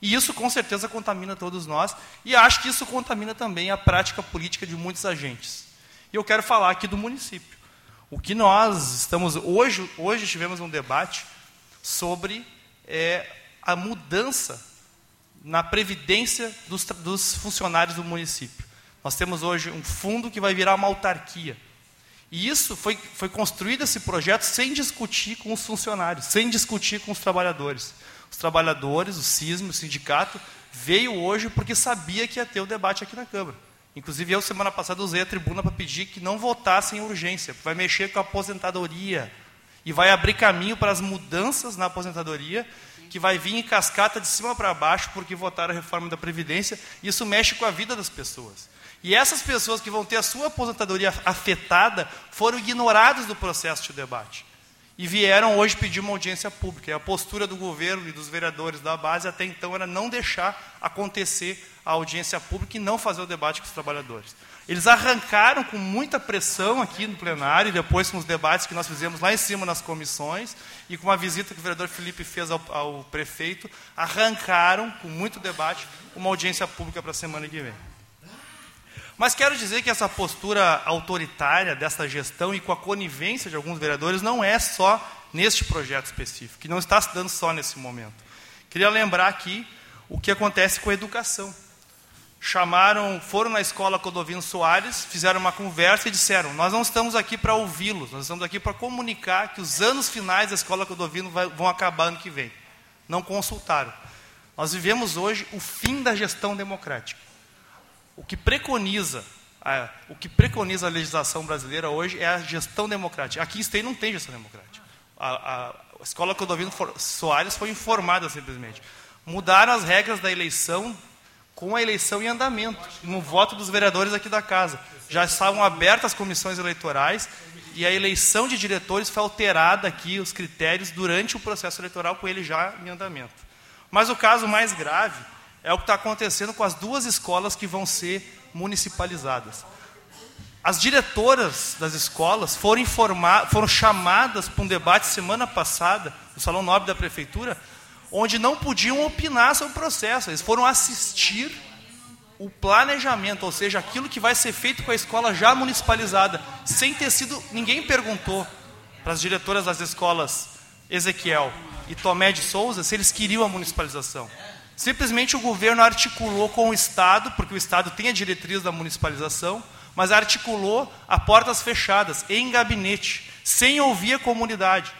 E isso com certeza contamina todos nós, e acho que isso contamina também a prática política de muitos agentes. E eu quero falar aqui do município. O que nós estamos. Hoje, hoje tivemos um debate sobre é, a mudança na previdência dos, dos funcionários do município. Nós temos hoje um fundo que vai virar uma autarquia. E isso foi, foi construído esse projeto sem discutir com os funcionários, sem discutir com os trabalhadores. Os trabalhadores, o CISM, o sindicato, veio hoje porque sabia que ia ter o debate aqui na Câmara. Inclusive, eu, semana passada, usei a tribuna para pedir que não votassem em urgência, vai mexer com a aposentadoria e vai abrir caminho para as mudanças na aposentadoria, que vai vir em cascata de cima para baixo, porque votaram a reforma da Previdência. Isso mexe com a vida das pessoas. E essas pessoas que vão ter a sua aposentadoria afetada foram ignoradas do processo de debate e vieram hoje pedir uma audiência pública. E a postura do governo e dos vereadores da base até então era não deixar acontecer a audiência pública e não fazer o debate com os trabalhadores. Eles arrancaram com muita pressão aqui no plenário, e depois com os debates que nós fizemos lá em cima nas comissões, e com uma visita que o vereador Felipe fez ao, ao prefeito, arrancaram, com muito debate, uma audiência pública para a semana que vem. Mas quero dizer que essa postura autoritária dessa gestão e com a conivência de alguns vereadores não é só neste projeto específico, que não está se dando só nesse momento. Queria lembrar aqui o que acontece com a educação. Chamaram, foram na escola Codovino Soares, fizeram uma conversa e disseram: Nós não estamos aqui para ouvi-los, nós estamos aqui para comunicar que os anos finais da escola Codovino vão acabar ano que vem. Não consultaram. Nós vivemos hoje o fim da gestão democrática o que preconiza a, o que preconiza a legislação brasileira hoje é a gestão democrática. Aqui em Esteio não tem gestão democrática. A, a, escola Clodovino Soares foi informada simplesmente. Mudaram as regras da eleição com a eleição em andamento, no voto dos vereadores aqui da casa. Já estavam abertas as comissões eleitorais e a eleição de diretores foi alterada aqui, os critérios, durante o processo eleitoral, com ele já em andamento. Mas o caso mais grave é o que está acontecendo com as duas escolas que vão ser municipalizadas. As diretoras das escolas foram, foram chamadas para um debate semana passada, no Salão Nobre da Prefeitura, onde não podiam opinar sobre o processo. Eles foram assistir o planejamento, ou seja, aquilo que vai ser feito com a escola já municipalizada, sem ter sido. Ninguém perguntou para as diretoras das escolas Ezequiel e Tomé de Souza se eles queriam a municipalização. Simplesmente o governo articulou com o Estado, porque o Estado tem a diretriz da municipalização, mas articulou a portas fechadas, em gabinete, sem ouvir a comunidade.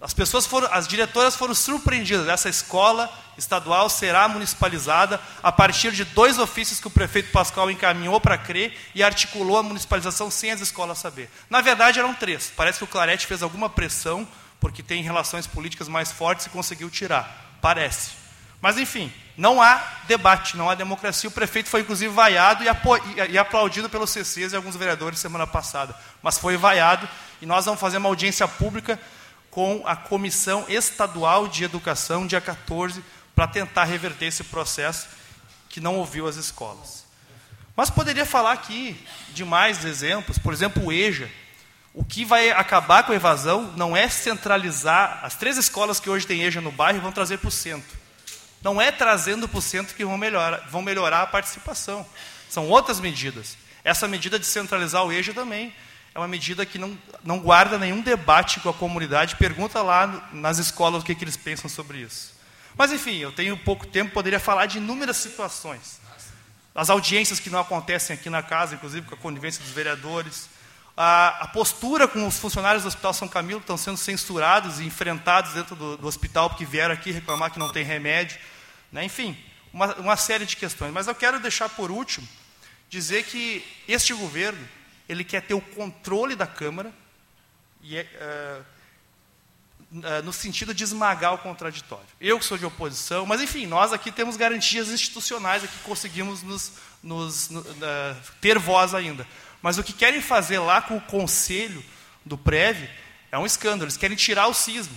As pessoas foram, as diretoras foram surpreendidas. Essa escola estadual será municipalizada a partir de dois ofícios que o prefeito Pascoal encaminhou para CRE e articulou a municipalização sem as escolas saber. Na verdade, eram três. Parece que o Clarete fez alguma pressão, porque tem relações políticas mais fortes e conseguiu tirar. Parece. Mas, enfim, não há debate, não há democracia. O prefeito foi, inclusive, vaiado e, aplaudido pelos CCs e alguns vereadores semana passada. Mas foi vaiado e nós vamos fazer uma audiência pública com a Comissão Estadual de Educação, dia 14, para tentar reverter esse processo que não ouviu as escolas. Mas poderia falar aqui de mais exemplos, por exemplo, o EJA. O que vai acabar com a evasão não é centralizar as três escolas que hoje têm EJA no bairro vão trazer para o centro. Não é trazendo para o centro que vão melhorar, vão melhorar a participação. São outras medidas. Essa medida de centralizar o EJA também é uma medida que não, não guarda nenhum debate com a comunidade. Pergunta lá nas escolas o que, que eles pensam sobre isso. Mas, enfim, eu tenho pouco tempo, poderia falar de inúmeras situações. As audiências que não acontecem aqui na casa, inclusive com a conivência dos vereadores. A, a postura com os funcionários do Hospital São Camilo que estão sendo censurados e enfrentados dentro do, do hospital porque vieram aqui reclamar que não tem remédio. Né? Enfim, uma, uma série de questões. Mas eu quero deixar por último dizer que este governo ele quer ter o controle da Câmara, e é, uh, no sentido de esmagar o contraditório. Eu que sou de oposição, mas enfim, nós aqui temos garantias institucionais, aqui conseguimos nos, nos uh, ter voz ainda. Mas o que querem fazer lá com o conselho do PREV é um escândalo. Eles querem tirar o cismo.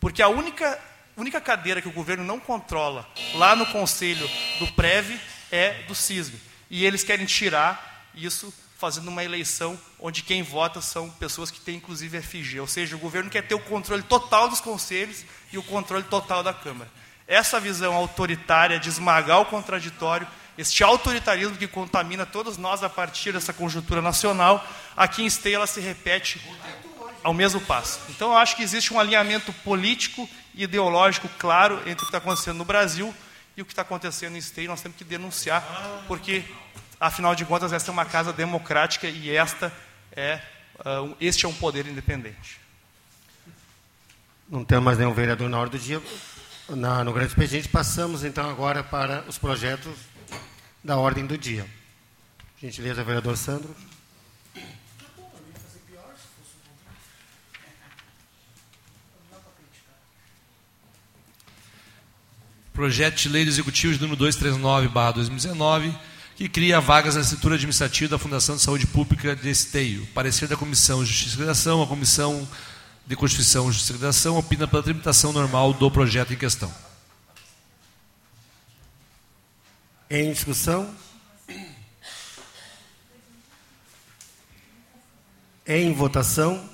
Porque a única, única cadeira que o governo não controla lá no conselho do PREV é do cismo. E eles querem tirar isso fazendo uma eleição onde quem vota são pessoas que têm inclusive FG, ou seja, o governo quer ter o controle total dos conselhos e o controle total da Câmara. Essa visão autoritária de esmagar o contraditório, este autoritarismo que contamina todos nós a partir dessa conjuntura nacional, aqui em Esteia ela se repete ao mesmo passo. Então eu acho que existe um alinhamento político e ideológico claro entre o que está acontecendo no Brasil e o que está acontecendo em Esteia. Nós temos que denunciar, porque Afinal de contas, esta é uma casa democrática e esta é, uh, este é um poder independente. Não temos mais nenhum vereador na hora do dia. Na, no grande expediente, passamos então agora para os projetos da ordem do dia. Gentileza, vereador Sandro. Projeto de Lei Executivo de número 239-2019 que cria vagas na estrutura administrativa da Fundação de Saúde Pública de Esteio. Parecer da Comissão de Justiça e Redação, a Comissão de Constituição e Justiça e Redação opina pela tramitação normal do projeto em questão. Em discussão? Em votação?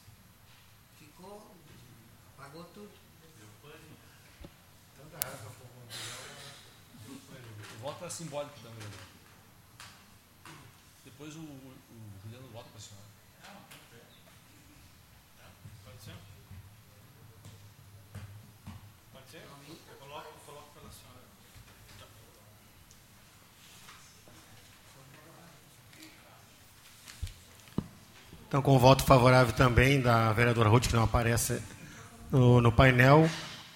voto é simbólico também. Depois o, o Juliano vota para a senhora. Pode ser? Pode ser? Eu coloco, eu coloco pela senhora. Então, com o voto favorável também da vereadora Ruth, que não aparece no, no painel,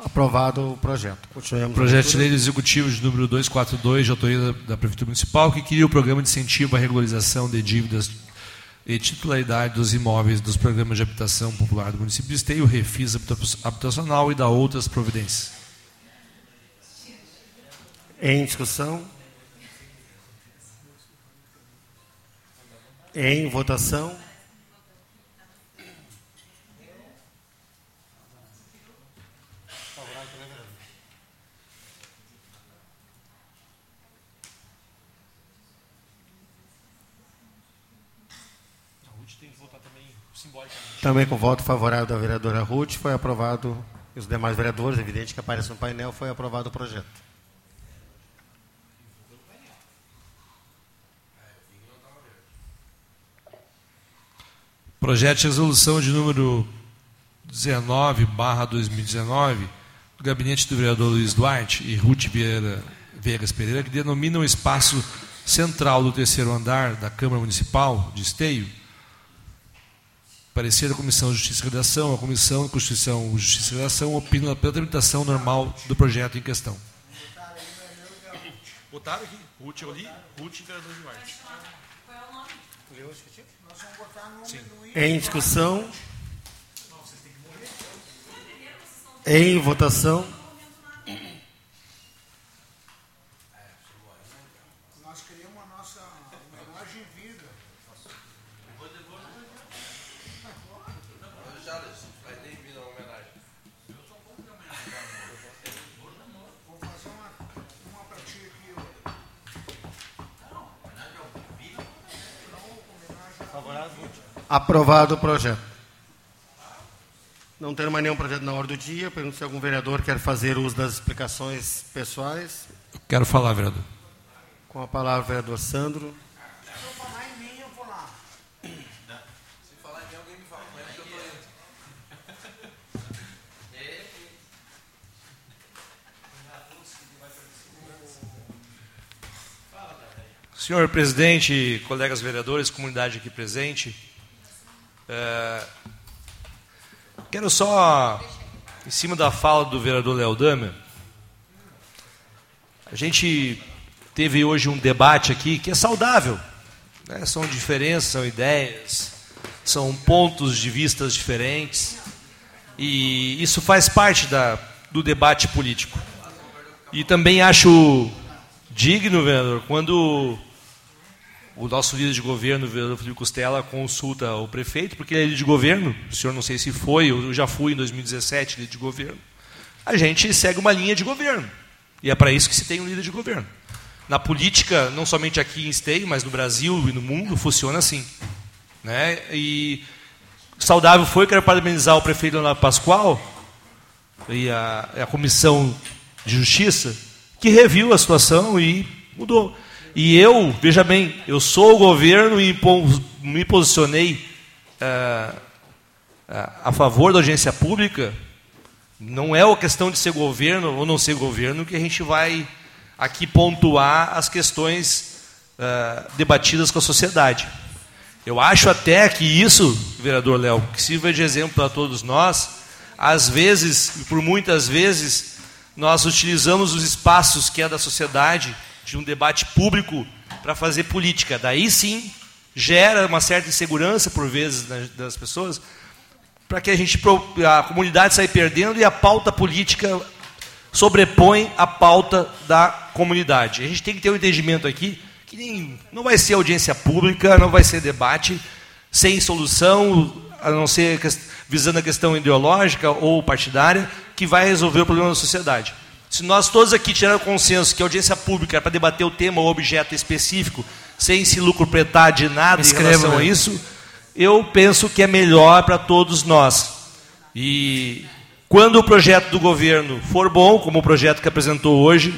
aprovado o projeto. Continuamos. Projeto de lei do Executivo de número 242, de autoria da, da Prefeitura Municipal, que cria o programa de incentivo à regularização de dívidas e titularidade dos imóveis dos programas de habitação popular do município de Esteio, refis habitacional e da outras providências. Em discussão? Em votação? A Ruth tem que votar também simbolicamente. Também com voto favorável da vereadora Ruth, foi aprovado, e os demais vereadores, evidente que aparece no painel, foi aprovado o projeto. Projeto de resolução de número 19, barra 2019, do gabinete do vereador Luiz Duarte e Ruth Vieira Vegas Pereira, que denomina o espaço central do terceiro andar da Câmara Municipal de Esteio. Parecer da Comissão de Justiça e Redação, a Comissão de Constituição e Justiça e Redação opina pela tramitação normal do projeto em questão. Botaram aqui, Ruth eu li, Ruth e vereador Duarte. Em discussão? Em votação? Nós queremos a nossa homenagem em vida. Vou fazer uma, uma pra ti aqui, ó. Aprovado o projeto. Não tendo mais nenhum projeto na ordem do dia, pergunto se algum vereador quer fazer uso das explicações pessoais. Quero falar, vereador. Com a palavra, o vereador Sandro. Se eu falar em mim, eu vou lá. Senhor presidente, colegas vereadores, comunidade aqui presente, é, quero só, em cima da fala do vereador Léo Damer, a gente teve hoje um debate aqui que é saudável. né? São diferenças, são ideias, são pontos de vistas diferentes. E isso faz parte da, do debate político. E também acho digno, vereador, quando o nosso líder de governo, o vereador Felipe Costela, consulta o prefeito, porque ele é líder de governo, o senhor não sei se foi, eu já fui em 2017 líder de governo, a gente segue uma linha de governo. E é para isso que se tem um líder de governo. Na política, não somente aqui em Esteio, mas no Brasil e no mundo, funciona assim. Né? E saudável foi, quero parabenizar o prefeito Leonardo Pascoal e a, a comissão de justiça, que reviu a situação e mudou. E eu, veja bem, eu sou o governo e me posicionei ah, a favor da audiência pública. Não é a questão de ser governo ou não ser governo que a gente vai aqui pontuar as questões ah, debatidas com a sociedade. Eu acho até que isso, vereador Léo, que sirva de exemplo para todos nós, às vezes, e por muitas vezes, nós utilizamos os espaços que é da sociedade, de um debate público, para fazer política. Daí sim, gera uma certa insegurança, por vezes, das pessoas, para que a gente, a comunidade saia perdendo e a pauta política sobrepõe a pauta da comunidade. A gente tem que ter um entendimento aqui que nem- não vai ser audiência pública, não vai ser debate sem solução, a não ser visando a questão ideológica ou partidária, que vai resolver o problema da sociedade. Se nós todos aqui tirarmos consenso que a audiência pública é para debater o tema ou objeto específico, sem se lucropretar de nada em Escreva, relação a né? isso, eu penso que é melhor para todos nós. E Quando o projeto do governo for bom, como o projeto que apresentou hoje,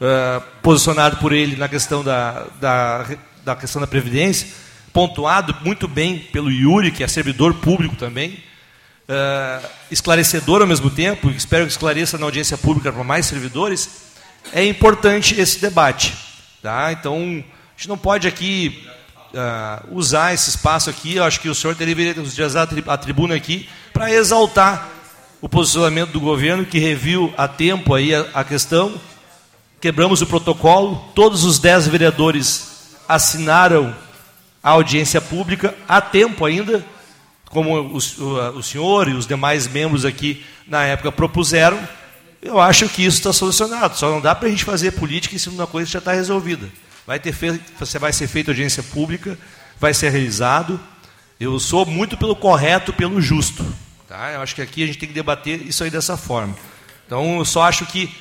uh, posicionado por ele na questão da, da, da questão da Previdência, pontuado muito bem pelo Yuri, que é servidor público também, uh, esclarecedor ao mesmo tempo, espero que esclareça na audiência pública para mais servidores, é importante esse debate. Tá? Então, a gente não pode aqui uh, usar esse espaço aqui, eu acho que o senhor deveria usar a tribuna aqui para exaltar o posicionamento do governo, que reviu a tempo aí a, a questão, quebramos o protocolo, todos os dez vereadores assinaram a audiência pública a tempo ainda, como o, o, senhor e os demais membros aqui na época propuseram, eu acho que isso está solucionado. Só não dá para a gente fazer política em cima de uma coisa que já está resolvida. Vai ter feito, vai ser feita audiência pública, vai ser realizado. Eu sou muito pelo correto, pelo justo. Tá? Eu acho que aqui a gente tem que debater isso aí dessa forma. Então, eu só acho que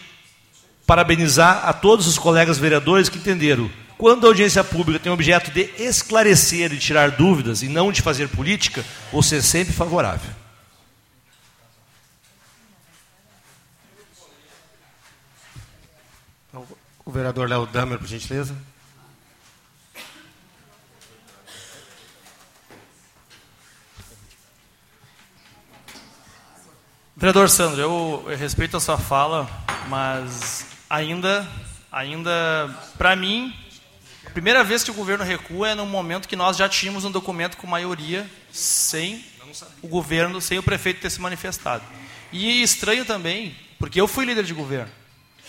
parabenizar a todos os colegas vereadores que entenderam. Quando a audiência pública tem o objeto de esclarecer e tirar dúvidas e não de fazer política, você é sempre favorável. O vereador Léo Damer, por gentileza. Vereador Sandro, eu, eu respeito a sua fala, mas ainda, ainda, para mim, primeira vez que o governo recua é no momento que nós já tínhamos um documento com maioria, sem o governo, sem o prefeito ter se manifestado. E estranho também, porque eu fui líder de governo.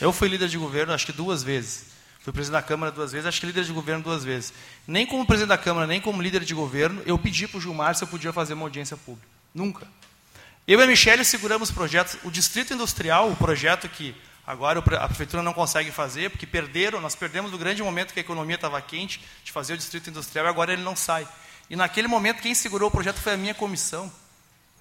Eu fui líder de governo, acho que duas vezes. Fui presidente da Câmara duas vezes, acho que líder de governo duas vezes. Nem como presidente da Câmara, nem como líder de governo, eu pedi para o Gilmar se eu podia fazer uma audiência pública. Nunca. Eu e a Michelle seguramos projetos. O Distrito Industrial, o projeto que agora a Prefeitura não consegue fazer, porque perderam, nós perdemos o grande momento que a economia estava quente de fazer o Distrito Industrial, e agora ele não sai. E naquele momento, quem segurou o projeto foi a minha comissão.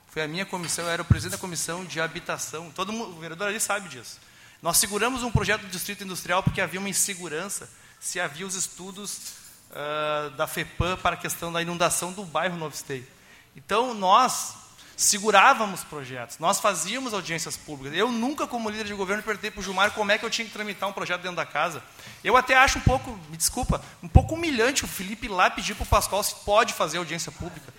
Foi a minha comissão, eu era o presidente da comissão de habitação. Todo mundo, o vereador ali sabe disso. Nós seguramos um projeto do Distrito Industrial porque havia uma insegurança se havia os estudos uh, da FEPAM para a questão da inundação do bairro Novo Esteio. Então, nós segurávamos projetos, nós fazíamos audiências públicas. Eu nunca, como líder de governo, perguntei para o Gilmar como é que eu tinha que tramitar um projeto dentro da casa. Eu até acho um pouco, me desculpa, um pouco humilhante o Felipe lá pedir para o Pascoal se pode fazer audiência pública.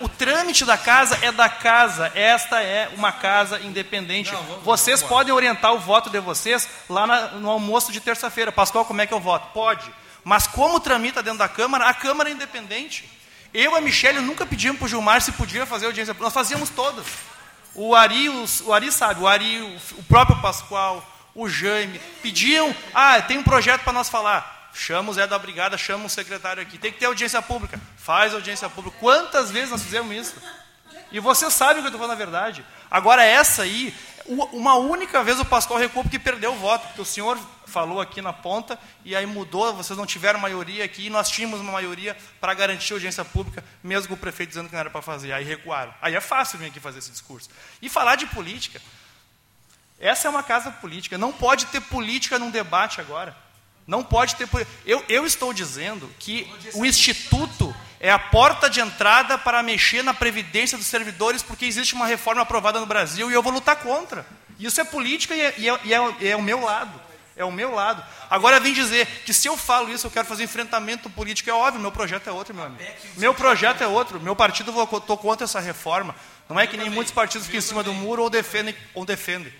O trâmite da casa é da casa, esta é uma casa independente. Não, vamos, vocês vamos podem orientar o voto de vocês lá na, no almoço de terça-feira. Pascoal, como é que eu voto? Pode. Mas como tramita dentro da Câmara, a Câmara é independente. Eu e a Michelle nunca pedimos para o Gilmar se podia fazer audiência pública. Nós fazíamos todas. O Ari, o, o Ari sabe, o Ari, o, o próprio Pascoal, o Jaime, pediam, ah, tem um projeto para nós falar. Chama o Zé da Brigada, chama o secretário aqui. Tem que ter audiência pública. Faz audiência pública. Quantas vezes nós fizemos isso? E você sabe o que eu estou falando na verdade. Agora, essa aí, uma única vez o Pascoal recuou porque perdeu o voto. Porque o senhor falou aqui na ponta, e aí mudou, vocês não tiveram maioria aqui, e nós tínhamos uma maioria para garantir a audiência pública, mesmo com o prefeito dizendo que não era para fazer. Aí recuaram. Aí é fácil vir aqui fazer esse discurso. E falar de política. Essa é uma casa política. Não pode ter política num debate agora. Não pode ter. Eu, eu estou dizendo que o Instituto é a porta de entrada para mexer na previdência dos servidores, porque existe uma reforma aprovada no Brasil e eu vou lutar contra. Isso é política e é, e é, e é, é o meu lado é o meu lado. Agora vem dizer que se eu falo isso, eu quero fazer enfrentamento político, é óbvio, meu projeto é outro, meu amigo. Meu projeto é outro, meu partido estou contra essa reforma. Não é que nem muitos partidos ficam em cima do muro ou defendem. Ou defendem.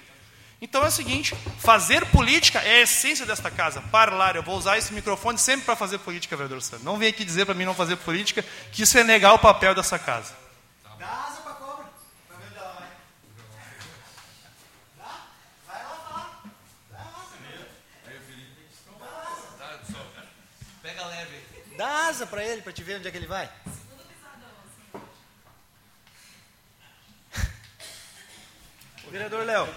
Então é o seguinte, fazer política é a essência desta casa. Parlar, eu vou usar esse microfone sempre para fazer política, vereador Sandro. Não vem aqui dizer para mim não fazer política, que isso é negar o papel dessa casa. Dá asa para ele, para te ver onde é que ele vai. Vereador Léo,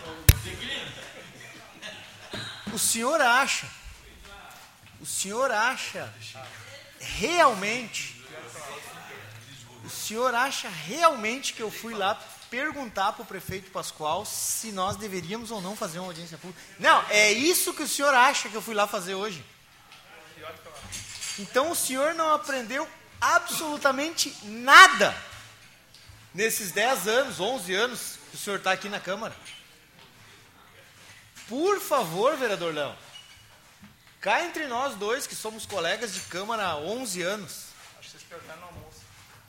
o senhor acha, o senhor acha realmente, o senhor acha realmente que eu fui lá perguntar para o prefeito Pascoal se nós deveríamos ou não fazer uma audiência pública? Não, é isso que o senhor acha que eu fui lá fazer hoje. Então o senhor não aprendeu absolutamente nada nesses 10 anos, 11 anos O senhor está aqui na Câmara. Por favor, vereador Léo, cá entre nós dois, que somos colegas de Câmara há 11 anos. Acho que vocês perguntaram no almoço.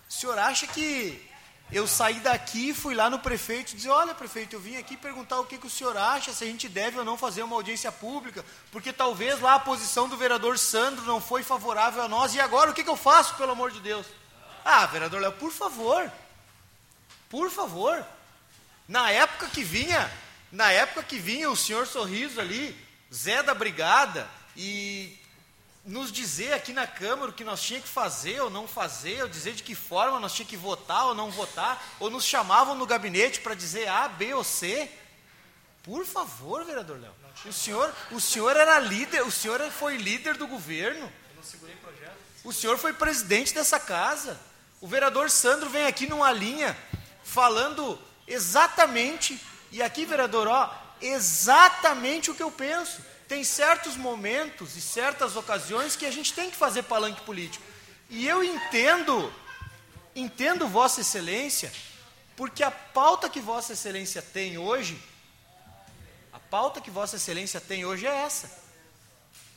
O senhor acha que eu saí daqui fui lá no prefeito e dizer, olha prefeito, eu vim aqui perguntar o que, que o senhor acha, se a gente deve ou não fazer uma audiência pública, porque talvez lá a posição do vereador Sandro não foi favorável a nós, e agora o que, que eu faço, pelo amor de Deus? Ah, vereador Léo, por favor, por favor, na época que vinha, na época que vinha o senhor Sorriso ali, Zé da Brigada, e nos dizer aqui na Câmara o que nós tínhamos que fazer ou não fazer, ou dizer de que forma nós tínhamos que votar ou não votar, ou nos chamavam no gabinete para dizer A, B ou C. Por favor, vereador Léo. O senhor, o senhor era líder, o senhor foi líder do governo. O senhor foi presidente dessa casa. O vereador Sandro vem aqui numa linha falando exatamente, e aqui, vereador, ó, exatamente o que eu penso tem certos momentos e certas ocasiões que a gente tem que fazer palanque político. E eu entendo, entendo Vossa Excelência, porque a pauta que Vossa Excelência tem hoje, a pauta que Vossa Excelência tem hoje é essa.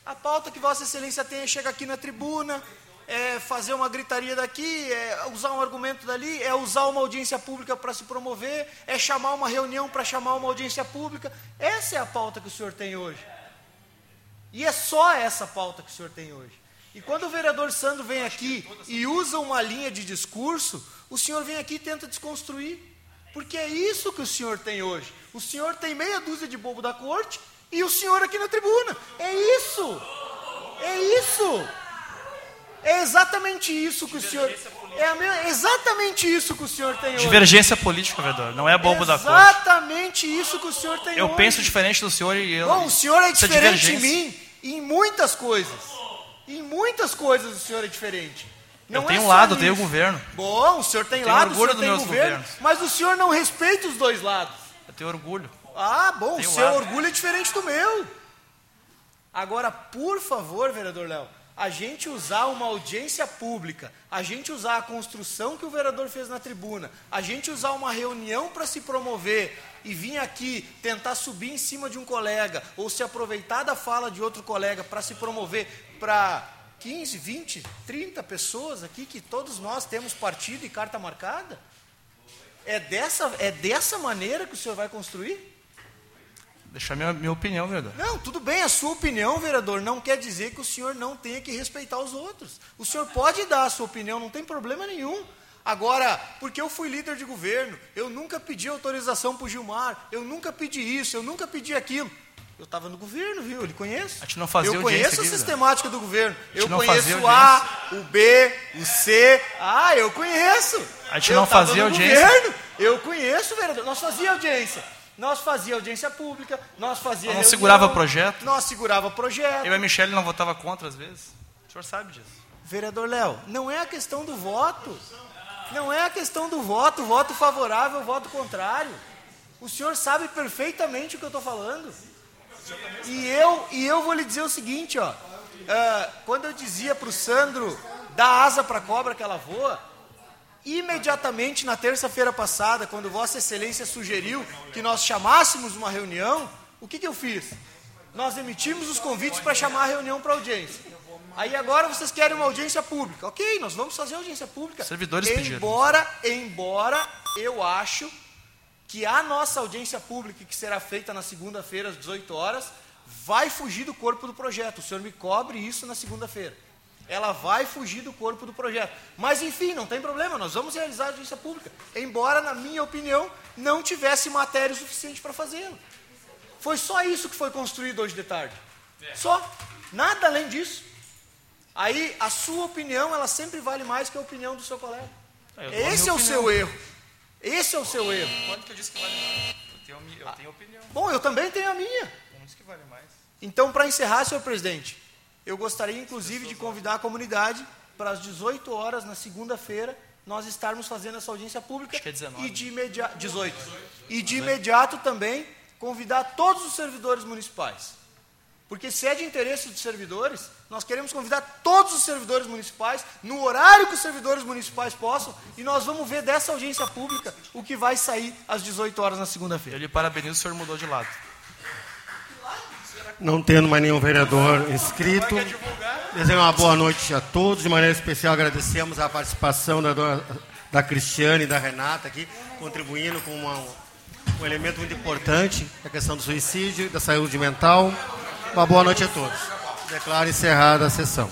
A pauta que Vossa Excelência tem é chegar aqui na tribuna, é fazer uma gritaria daqui, é usar um argumento dali, é usar uma audiência pública para se promover, é chamar uma reunião para chamar uma audiência pública. Essa é a pauta que o senhor tem hoje. E é só essa pauta que o senhor tem hoje. E quando o vereador Sandro vem aqui e usa uma linha de discurso, o senhor vem aqui e tenta desconstruir. Porque é isso que o senhor tem hoje. O senhor tem meia dúzia de bobo da corte e o senhor aqui na tribuna. É isso! É isso! É exatamente isso que o senhor. É me... exatamente isso que o senhor tem hoje. Divergência política, vereador. Não é bobo da corte. Exatamente isso que o senhor tem Eu hoje. penso diferente do senhor e eu. Bom, o senhor é é diferente de divergência. Em muitas coisas. Em muitas coisas o senhor é diferente. Eu Não tenho é um lado, eu tenho nisso. governo. Bom, o senhor tem lado, o senhor dos tem governo, governos. mas o senhor não respeita os dois lados. Eu tenho orgulho. Ah, bom, o seu lado. orgulho é diferente do meu. Agora, por favor, vereador Léo, a gente usar uma audiência pública, a gente usar a construção que o vereador fez na tribuna, a gente usar uma reunião para se promover e vir aqui tentar subir em cima de um colega ou se aproveitar da fala de outro colega para se promover para 15, 20, 30 pessoas aqui que todos nós temos partido e carta marcada? É dessa, é dessa maneira que o senhor vai construir? Deixar minha, minha opinião, vereador. Não, tudo bem, a sua opinião, vereador, não quer dizer que o senhor não tenha que respeitar os outros. O senhor pode dar a sua opinião, não tem problema nenhum. Agora, porque eu fui líder de governo, eu nunca pedi autorização para o Gilmar, eu nunca pedi isso, eu nunca pedi aquilo. Eu estava no governo, viu? Eu lhe conheço. A gente não fazia Eu conheço a aqui, sistemática do governo. Eu conheço o A, o B, o C. Ah, eu conheço. A gente Eu não fazia audiência. Governo. Eu conheço, vereador. Nós fazia audiência. Nós fazia audiência pública, nós fazia Não reunião, segurava projeto? Nós segurava projeto. Eu e a Michelle não votava contra às vezes. O senhor sabe disso. Vereador Léo, não é a questão do voto. Não é a questão do voto, voto favorável, voto contrário. O senhor sabe perfeitamente o que eu estou falando. E eu, e eu vou lhe dizer o seguinte, ó. ah, quando eu dizia para o Sandro dar asa para a cobra que ela voa, imediatamente na terça-feira passada, quando Vossa Excelência sugeriu que nós chamássemos uma reunião, o que, que eu fiz? Nós emitimos os convites para chamar a reunião para audiência. Aí agora vocês querem uma audiência pública. Ok, nós vamos fazer audiência pública. Servidores pediram. embora, embora eu acho que a nossa audiência pública, que será feita na segunda-feira às 18 horas, vai fugir do corpo do projeto. O senhor me cobre isso na segunda-feira. Ela vai fugir do corpo do projeto. Mas, enfim, não tem problema, nós vamos realizar a audiência pública. Embora, na minha opinião, não tivesse matéria o suficiente para fazê-lo. Foi só isso que foi construído hoje de tarde. Só. Nada além disso. Aí, a sua opinião, ela sempre vale mais que a opinião do seu colega. A Esse é o opinião. seu erro. Esse é o seu erro. Quanto que eu disse que vale mais? Eu tenho, eu tenho opinião. Bom, eu também tenho a minha. Eu não disse que vale mais. Então, para encerrar, senhor presidente, eu gostaria inclusive de convidar a comunidade para as 18 horas na segunda-feira nós estarmos fazendo essa audiência pública é 19. e de imediato 18. E de imediato também convidar todos os servidores municipais. Porque se é de interesse dos servidores, nós queremos convidar todos os servidores municipais, no horário que os servidores municipais possam, e nós vamos ver dessa audiência pública o que vai sair às 18 horas na segunda-feira. Eu lhe parabenizo, o senhor mudou de lado. Não tendo mais nenhum vereador inscrito, desejo uma boa noite a todos. De maneira especial, agradecemos a participação da, dona, da Cristiane e da Renata aqui, contribuindo com uma, um elemento muito importante, a questão do suicídio, da saúde mental. Uma boa noite a todos. Declaro encerrada a sessão.